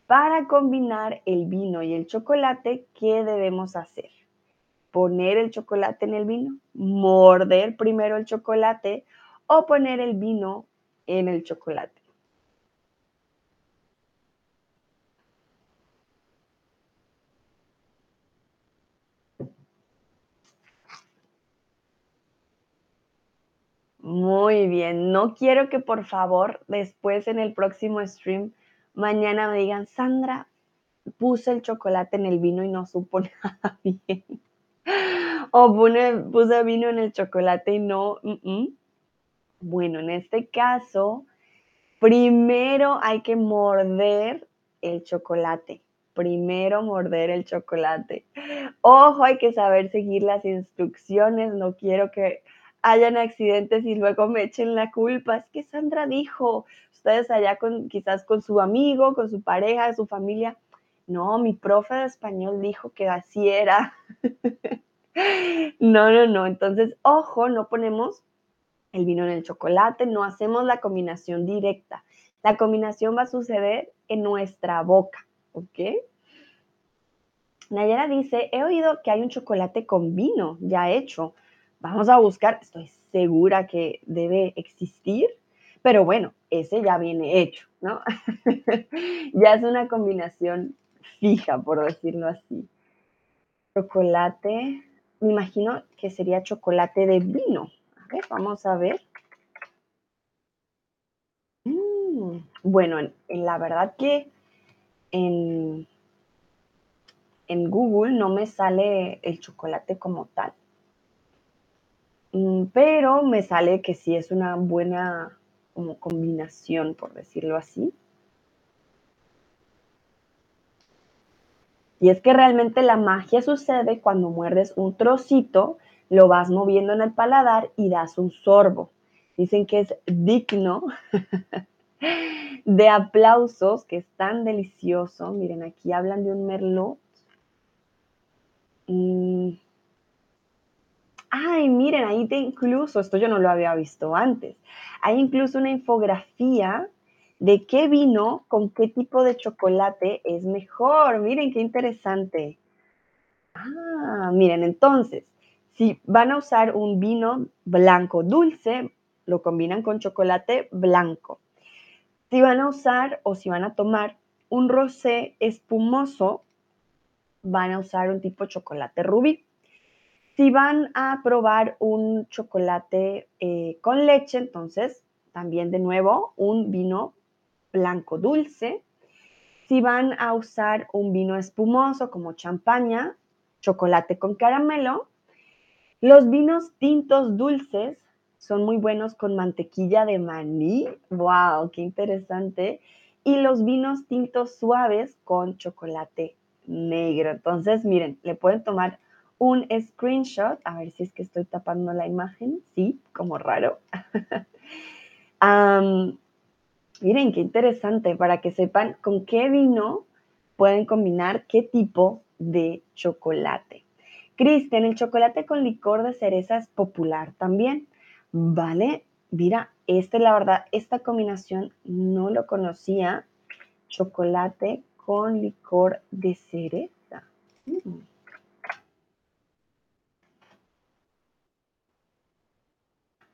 Para combinar el vino y el chocolate, ¿qué debemos hacer? Poner el chocolate en el vino, morder primero el chocolate o poner el vino en el chocolate. Muy bien, no quiero que por favor después en el próximo stream mañana me digan, Sandra, puse el chocolate en el vino y no supo nada bien. o puse vino en el chocolate y no. Bueno, en este caso, primero hay que morder el chocolate. Primero morder el chocolate. Ojo, hay que saber seguir las instrucciones. No quiero que hayan accidentes y luego me echen la culpa. Es que Sandra dijo, ustedes allá con quizás con su amigo, con su pareja, su familia. No, mi profe de español dijo que así era. no, no, no. Entonces, ojo, no ponemos el vino en el chocolate, no hacemos la combinación directa. La combinación va a suceder en nuestra boca, ¿ok? Nayera dice, he oído que hay un chocolate con vino ya hecho. Vamos a buscar, estoy segura que debe existir, pero bueno, ese ya viene hecho, ¿no? ya es una combinación fija, por decirlo así. Chocolate, me imagino que sería chocolate de vino. A ver, vamos a ver. Mm, bueno, en la verdad que en en Google no me sale el chocolate como tal. Mm, pero me sale que sí es una buena como combinación, por decirlo así. Y es que realmente la magia sucede cuando muerdes un trocito, lo vas moviendo en el paladar y das un sorbo. Dicen que es digno de aplausos, que es tan delicioso. Miren, aquí hablan de un merlot y, ay, miren, ahí te incluso, esto yo no lo había visto antes, hay incluso una infografía de qué vino con qué tipo de chocolate es mejor. Miren, qué interesante. Ah, miren, entonces, si van a usar un vino blanco dulce, lo combinan con chocolate blanco. Si van a usar o si van a tomar un rosé espumoso, van a usar un tipo de chocolate rubí. Si van a probar un chocolate eh, con leche, entonces también de nuevo un vino blanco dulce. Si van a usar un vino espumoso como champaña, chocolate con caramelo. Los vinos tintos dulces son muy buenos con mantequilla de maní. ¡Wow! ¡Qué interesante! Y los vinos tintos suaves con chocolate negro. Entonces, miren, le pueden tomar un screenshot, a ver si es que estoy tapando la imagen, sí, como raro. miren, qué interesante, para que sepan con qué vino pueden combinar qué tipo de chocolate. Cristian, el chocolate con licor de cereza es popular también, ¿vale? Mira, este, la verdad, esta combinación no lo conocía. Chocolate con licor de cereza. Mm.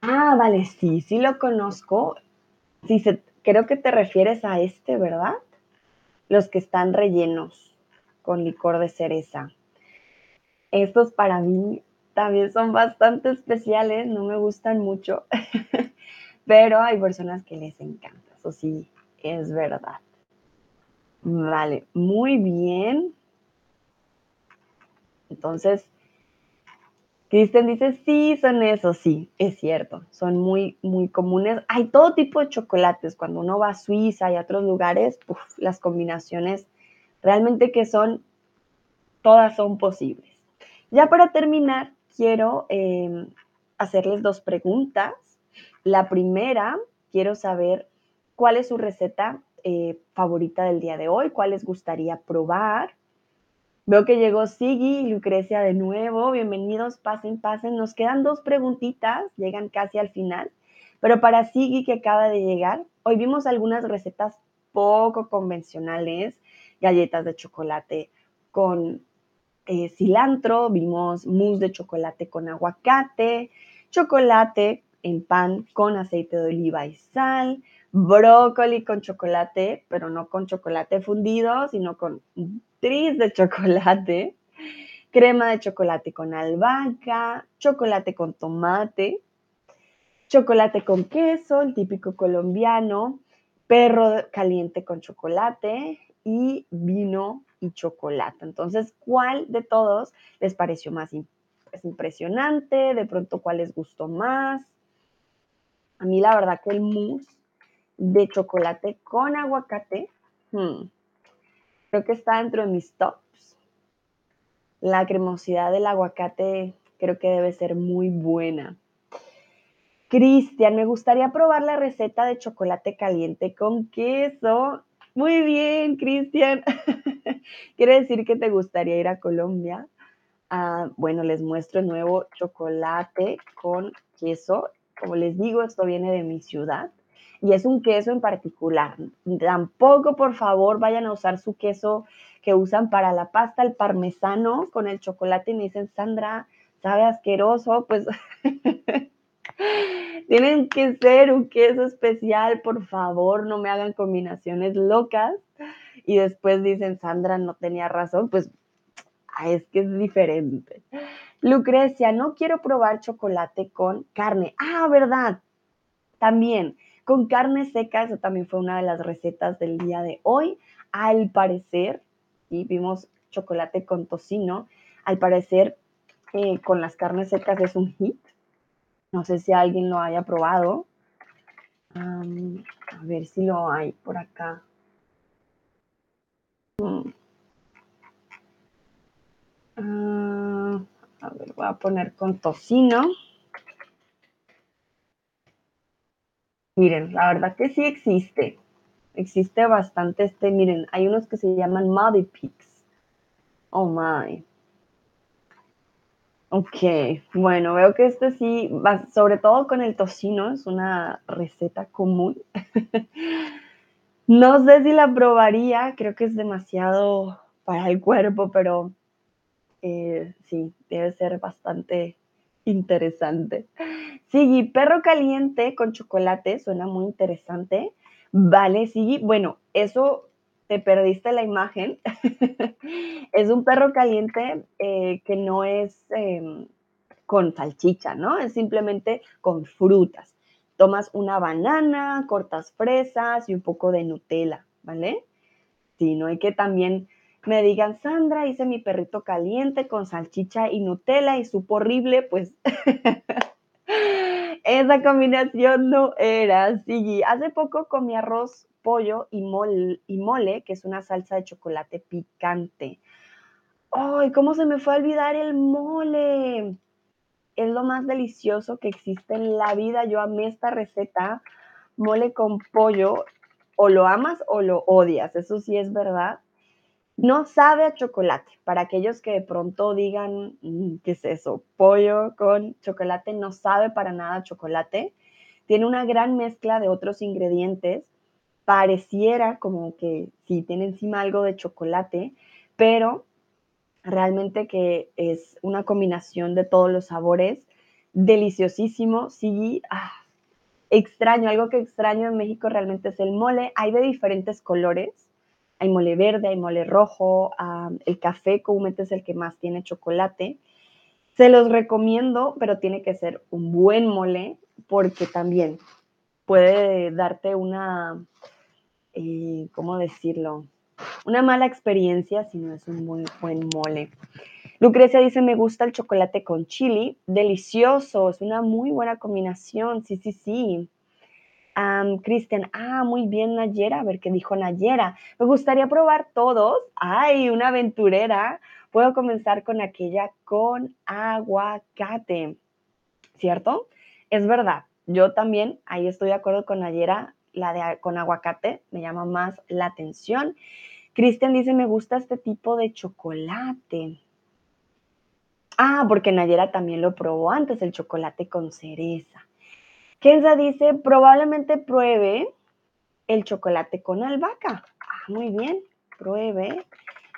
Ah, vale, sí, sí lo conozco. Sí, se, creo que te refieres a este, ¿verdad? Los que están rellenos con licor de cereza. Estos para mí también son bastante especiales, no me gustan mucho, pero hay personas que les encanta, eso sí, es verdad. Vale, muy bien. Entonces, Kristen dice, sí, son esos, sí, es cierto, son muy, muy comunes. Hay todo tipo de chocolates, cuando uno va a Suiza y a otros lugares, las combinaciones realmente que son, todas son posibles. Ya para terminar, quiero em, hacerles dos preguntas. La primera, quiero saber cuál es su receta eh, favorita del día de hoy, cuál les gustaría probar. Veo que llegó Sigui y Lucrecia de nuevo. Bienvenidos, pasen, pasen. Nos quedan dos preguntitas, llegan casi al final. Pero para Sigui que acaba de llegar, hoy vimos algunas recetas poco convencionales, galletas de chocolate con eh, cilantro, vimos mousse de chocolate con aguacate, chocolate en pan con aceite de oliva y sal, brócoli con chocolate, pero no con chocolate fundido, sino con tris de chocolate, crema de chocolate con albahaca, chocolate con tomate, chocolate con queso, el típico colombiano, perro caliente con chocolate y vino y chocolate. Entonces, ¿cuál de todos les pareció más impresionante? De pronto, ¿cuál les gustó más? A mí la verdad que el mousse de chocolate con aguacate. Hmm, creo que está dentro de mis tops. La cremosidad del aguacate creo que debe ser muy buena. Cristian, me gustaría probar la receta de chocolate caliente con queso. Muy bien, Cristian. Quiere decir que te gustaría ir a Colombia. Ah, bueno, les muestro el nuevo chocolate con queso. Como les digo, esto viene de mi ciudad. Y es un queso en particular. Tampoco, por favor, vayan a usar su queso que usan para la pasta, el parmesano con el chocolate y me dicen, Sandra, sabe asqueroso, pues tienen que ser un queso especial, por favor, no me hagan combinaciones locas. Y después dicen, Sandra no tenía razón, pues es que es diferente. Lucrecia, no quiero probar chocolate con carne. Ah, verdad. También con carne seca, eso también fue una de las recetas del día de hoy. Al parecer, y vimos chocolate con tocino, al parecer eh, con las carnes secas es un hit. No sé si alguien lo haya probado. a ver si lo hay por acá. Mm. Ah, a ver, voy a poner con tocino. Miren, la verdad que sí existe. Existe bastante este, miren, hay unos que se llaman Muddy Pigs. Oh my. Ok, bueno, veo que este sí, sobre todo con el tocino, es una receta común. no sé si la probaría, creo que es demasiado para el cuerpo, pero eh, sí, debe ser bastante interesante. Sí, perro caliente con chocolate, suena muy interesante. Vale, sí, bueno, eso te perdiste la imagen. es un perro caliente eh, que no es em, con salchicha, ¿no? Es simplemente con frutas. Tomas una banana, cortas fresas y un poco de Nutella, ¿vale? Sí, no hay que también me digan, Sandra, hice mi perrito caliente con salchicha y Nutella y supo horrible, pues esa combinación no era así. Hace poco comí arroz, pollo y mole, que es una salsa de chocolate picante. ¡Ay, cómo se me fue a olvidar el mole! Es lo más delicioso que existe en la vida. Yo amé esta receta, mole con pollo. O lo amas o lo odias, eso sí es verdad no sabe a chocolate. Para aquellos que de pronto digan, mm, ¿qué es eso? Pollo con chocolate no sabe para nada a chocolate. Tiene una gran mezcla de otros ingredientes. Pareciera como que sí tiene encima algo de chocolate, pero realmente que es una combinación de todos los sabores. Deliciosísimo. Sí, ah, extraño. Algo que extraño en México realmente es el mole. Hay de diferentes colores hay mole verde, hay mole rojo, el café comúnmente es el que más tiene chocolate. Se los recomiendo, pero tiene que ser un buen mole porque también puede darte una, eh, ¿cómo decirlo? Una mala experiencia si no es un muy buen mole. Lucrecia dice, me gusta el chocolate con chili, delicioso, es una muy buena combinación, sí, sí, sí. Cristian, ah, muy bien, Nayera, a ver qué dijo Nayera. Me gustaría probar todos. Ay, una aventurera. Puedo comenzar con aquella con aguacate, ¿cierto? Es verdad, yo también, ahí estoy de acuerdo con Nayera, la de con aguacate me llama más la atención. Cristian dice, me gusta este tipo de chocolate. Ah, porque Nayera también lo probó antes, el chocolate con cereza. Kenza dice, probablemente pruebe el chocolate con albahaca. Ah, muy bien, pruebe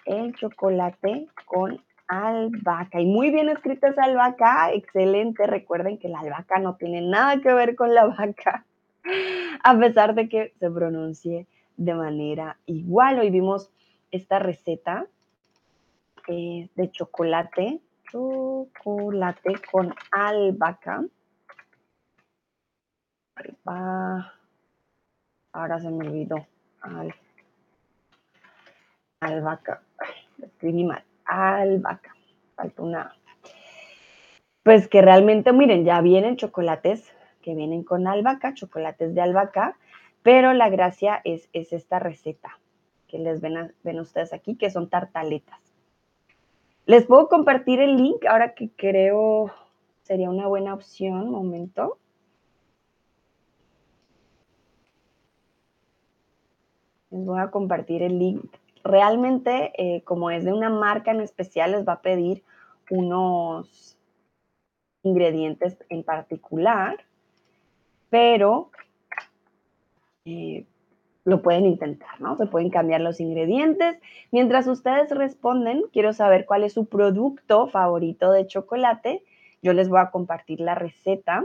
el chocolate con albahaca. Y muy bien escrita esa albahaca, excelente. Recuerden que la albahaca no tiene nada que ver con la vaca, a pesar de que se pronuncie de manera igual. Hoy vimos esta receta eh, de chocolate, chocolate con albahaca ahora se me olvidó. Al, albahaca. escribí mal. Albahaca. Falta una. Pues que realmente, miren, ya vienen chocolates que vienen con albahaca, chocolates de albahaca, pero la gracia es, es esta receta que les ven, ven ustedes aquí, que son tartaletas. Les puedo compartir el link ahora que creo sería una buena opción. Momento. Les voy a compartir el link. Realmente, eh, como es de una marca en especial, les va a pedir unos ingredientes en particular, pero eh, lo pueden intentar, ¿no? Se pueden cambiar los ingredientes. Mientras ustedes responden, quiero saber cuál es su producto favorito de chocolate. Yo les voy a compartir la receta,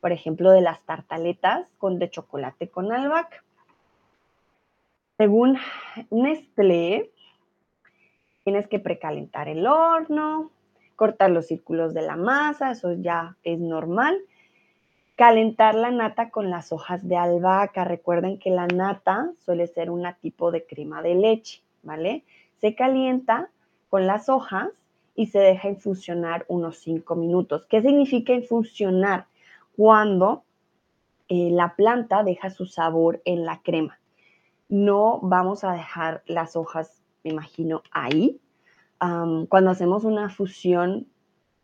por ejemplo, de las tartaletas con de chocolate con albahaca. Según Nestlé, tienes que precalentar el horno, cortar los círculos de la masa, eso ya es normal. Calentar la nata con las hojas de albahaca. Recuerden que la nata suele ser un tipo de crema de leche, ¿vale? Se calienta con las hojas y se deja infusionar unos 5 minutos. ¿Qué significa infusionar? Cuando eh, la planta deja su sabor en la crema. No vamos a dejar las hojas, me imagino, ahí. cuando hacemos una fusión,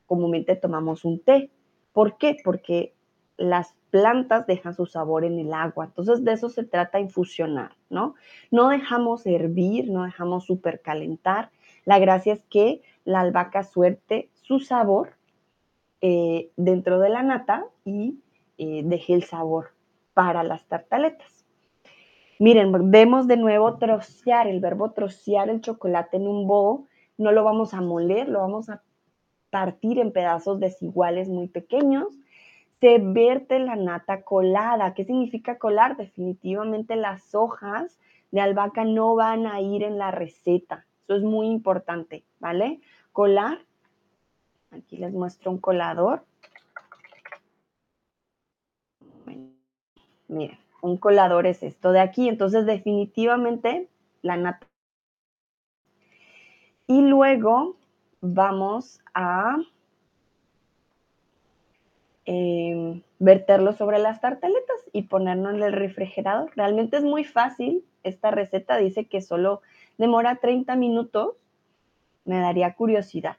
comúnmente tomamos un té. ¿Por qué? Porque las plantas dejan su sabor en el agua. Entonces de eso se trata infusionar, ¿no? No dejamos hervir, no dejamos supercalentar. La gracia es que la albahaca suerte su sabor eh, dentro de la nata y eh, deje el sabor para las tartaletas. Miren, vemos de nuevo trocear, el verbo trocear el chocolate en un bowl. No lo vamos a moler, lo vamos a partir en pedazos desiguales muy pequeños se verte la nata colada. ¿Qué significa colar? Definitivamente las hojas de albahaca no van a ir en la receta. Eso es muy importante, ¿vale? Colar. Aquí les muestro un colador. Miren, un colador es esto de aquí. Entonces, definitivamente la nata. Y luego vamos a Em, verterlo sobre las tartaletas y ponerlo en el refrigerador. Realmente es muy fácil. Esta receta dice que solo demora 30 minutos. Me daría curiosidad.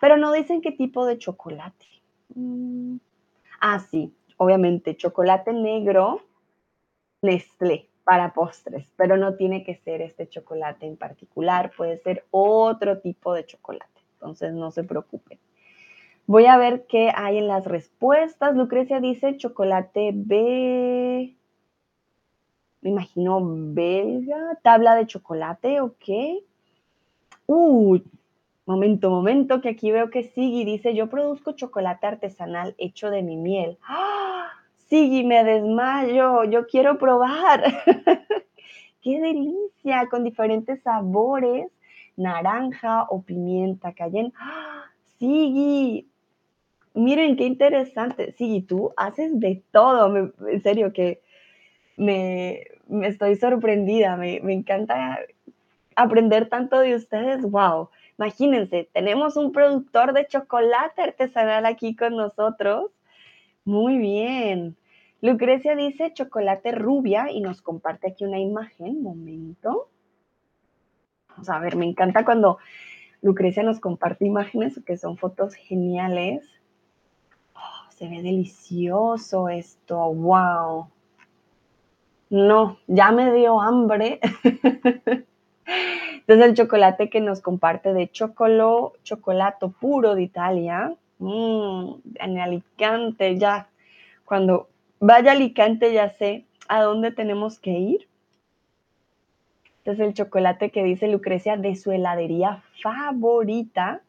Pero no dicen qué tipo de chocolate. Mm. Ah, sí, obviamente, chocolate negro Nestlé para postres, pero no tiene que ser este chocolate en particular, puede ser otro tipo de chocolate. Entonces no se preocupen. Voy a ver qué hay en las respuestas. Lucrecia dice chocolate B. Me imagino belga. Tabla de chocolate, ok. Uh, momento, momento, que aquí veo que Sigi dice, yo produzco chocolate artesanal hecho de mi miel. ¡Ah! Sigi, me desmayo, yo quiero probar. ¡Qué delicia! Con diferentes sabores, naranja o pimienta cayenne. ¡Ah! Sigi, Miren, qué interesante. Sí, tú haces de todo. en serio, que me, estoy sorprendida. Me, encanta aprender tanto de ustedes. ¡Wow! Imagínense, tenemos un productor de chocolate artesanal aquí con nosotros. Muy bien. Lucrecia dice chocolate rubia y nos comparte aquí una imagen. Momento. Vamos a ver, me encanta cuando Lucrecia nos comparte imágenes que son fotos geniales se ve delicioso esto, wow. No, ya me dio hambre. Entonces el chocolate que nos comparte de chocolo, chocolate puro de Italia, mm, en Alicante, ya, cuando vaya Alicante ya sé a dónde tenemos que ir. Entonces el chocolate que dice Lucrecia de su heladería favorita,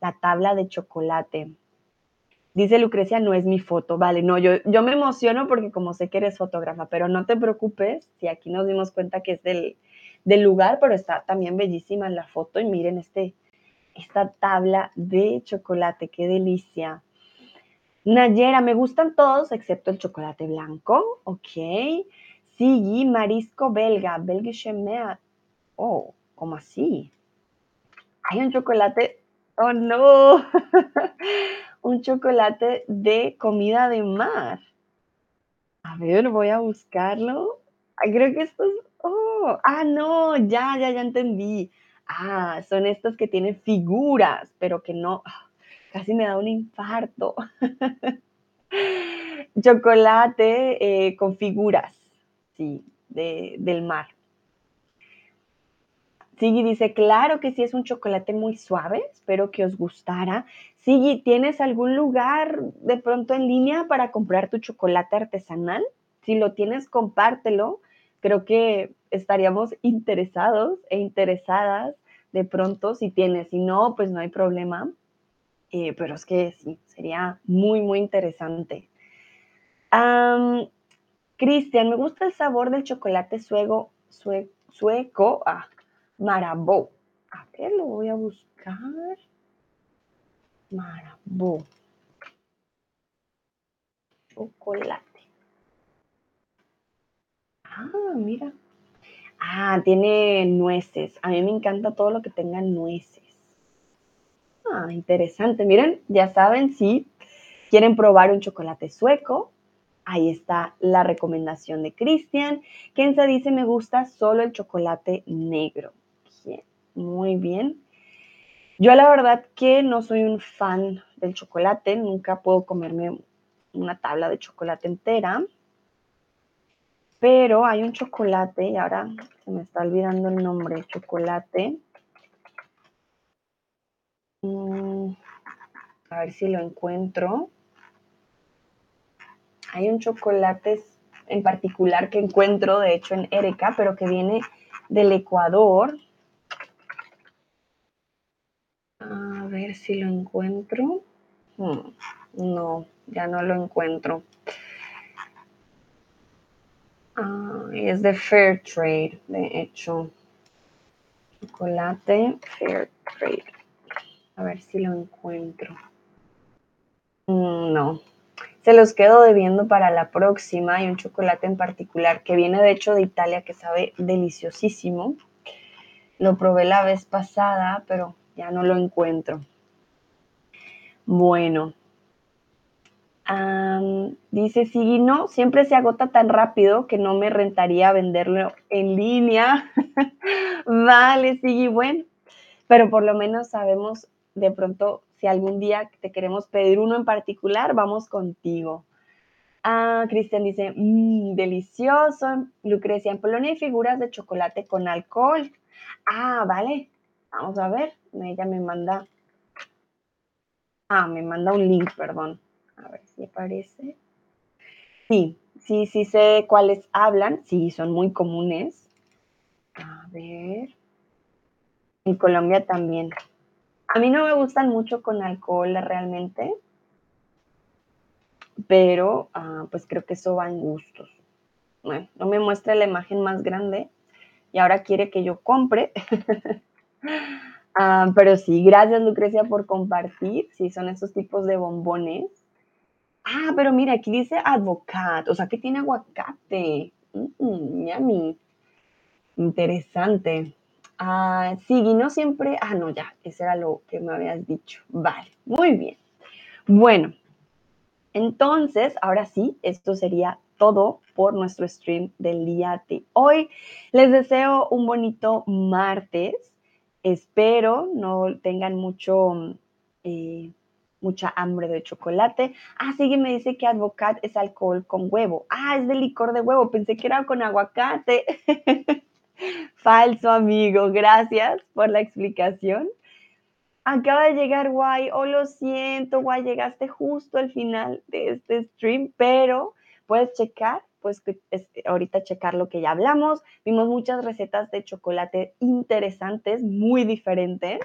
la tabla de chocolate. Dice Lucrecia, no es mi foto. Vale, no, yo, yo me emociono porque como sé que eres fotógrafa, pero no te preocupes, si aquí nos dimos cuenta que es del, lugar, pero está también bellísima la foto y miren este, esta tabla de chocolate, qué delicia. Nayera, me gustan todos excepto el chocolate blanco, ok. Sigui, marisco belga, belgische Meer. Oh, ¿cómo así? Hay un chocolate, oh no. un chocolate de comida de mar. A ver, voy a buscarlo. creo que estos. Oh, ah, no, ya, ya, ya entendí. Ah, son estos que tienen figuras, pero que no. Ah, casi me da un infarto. chocolate eh, con figuras, sí, del mar. Sigui dice, claro que sí es un chocolate muy suave, espero que os gustara. Sigui, ¿tienes algún lugar de pronto en línea para comprar tu chocolate artesanal? si lo tienes, compártelo. Creo que estaríamos interesados e interesadas de pronto si tienes. Si no, pues no hay problema. Eh, pero es que sí, sería muy, muy interesante. Cristian, me gusta el sabor del chocolate sueco, sueco, ah, marabó. A ver, lo voy a buscar. Marabó. Chocolate. Ah, mira. Ah, tiene nueces. A mí me encanta todo lo que tenga nueces. Ah, interesante. Miren, ya saben, si quieren probar un chocolate sueco, ahí está la recomendación de Cristian. se dice, me gusta solo el chocolate negro. muy bien. Yo la verdad que no soy un fan del chocolate, nunca puedo comerme una tabla de chocolate entera, pero hay un chocolate, y ahora se me está olvidando el nombre, chocolate. Mm, a ver si lo encuentro. Hay un chocolate en particular que encuentro, de hecho, en Erika, pero que viene del Ecuador. A ver si lo encuentro. Hmm, no, ya no lo encuentro. Es de Fair Trade, de hecho. Chocolate Fair Trade. A ver si lo encuentro. Mm, no. Se los quedo debiendo para la próxima. Hay un chocolate en particular que viene de hecho de Italia que sabe deliciosísimo. Lo probé la vez pasada, pero ya no lo encuentro. Bueno. Dice Sigui, no, siempre se agota tan rápido que no me rentaría venderlo en línea. vale, Sigui, bueno, pero por lo menos sabemos de pronto si algún día te queremos pedir uno en particular, vamos contigo. Ah, Cristian dice, mmm, delicioso. Lucrecia, en Polonia hay figuras de chocolate con alcohol. Ah, vale. Vamos a ver. Ella me manda. Ah, me manda un link, perdón. A ver si aparece. Sí, sí, sí sé cuáles hablan. Sí, son muy comunes. A ver. En Colombia también. A mí no me gustan mucho con alcohol realmente, pero ah, pues creo que eso va en gustos. Bueno, no me muestra la imagen más grande y ahora quiere que yo compre. Ah, pero sí, gracias Lucrecia por compartir. Sí, son esos tipos de bombones. Ah, pero mira, aquí dice advocat, o sea que tiene aguacate. Mm, yummy. Interesante. Ah, sí, y no siempre. Ah, no, ya, ese era lo que me habías dicho. Vale, muy bien. Bueno, entonces, ahora sí, esto sería todo por nuestro stream del día de hoy. Les deseo un bonito martes. Espero no tengan mucho, eh, mucha hambre de chocolate. Ah, sí, me dice que Advocat es alcohol con huevo. Ah, es de licor de huevo. Pensé que era con aguacate. Falso, amigo. Gracias por la explicación. Acaba de llegar Guay. Oh, lo siento, Guay. Llegaste justo al final de este stream, pero puedes checar, pues ahorita checar lo que ya hablamos. Vimos muchas recetas de chocolate interesantes, muy diferentes.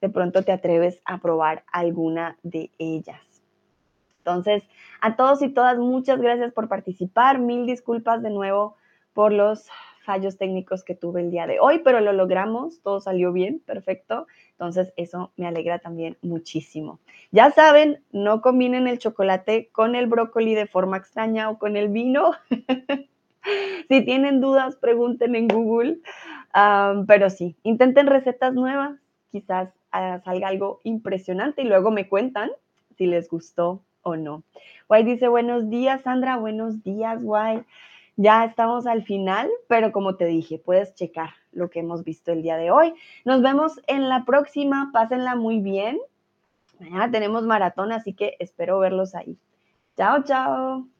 De pronto te atreves a probar alguna de ellas. Entonces, a todos y todas, muchas gracias por participar. Mil disculpas de nuevo por los fallos técnicos que tuve el día de hoy, pero lo logramos, todo salió bien, perfecto. Entonces, eso me alegra también muchísimo. Ya saben, no combinen el chocolate con el brócoli de forma extraña o con el vino. si tienen dudas, pregunten en Google. pero sí, intenten recetas nuevas, quizás ah, salga algo impresionante y luego me cuentan si les gustó o no. Guay dice, buenos días, Sandra, buenos días, Guay. Ya estamos al final, pero como te dije, puedes checar lo que hemos visto el día de hoy. Nos vemos en la próxima, pásenla muy bien. Mañana tenemos maratón, así que espero verlos ahí. Chao, chao.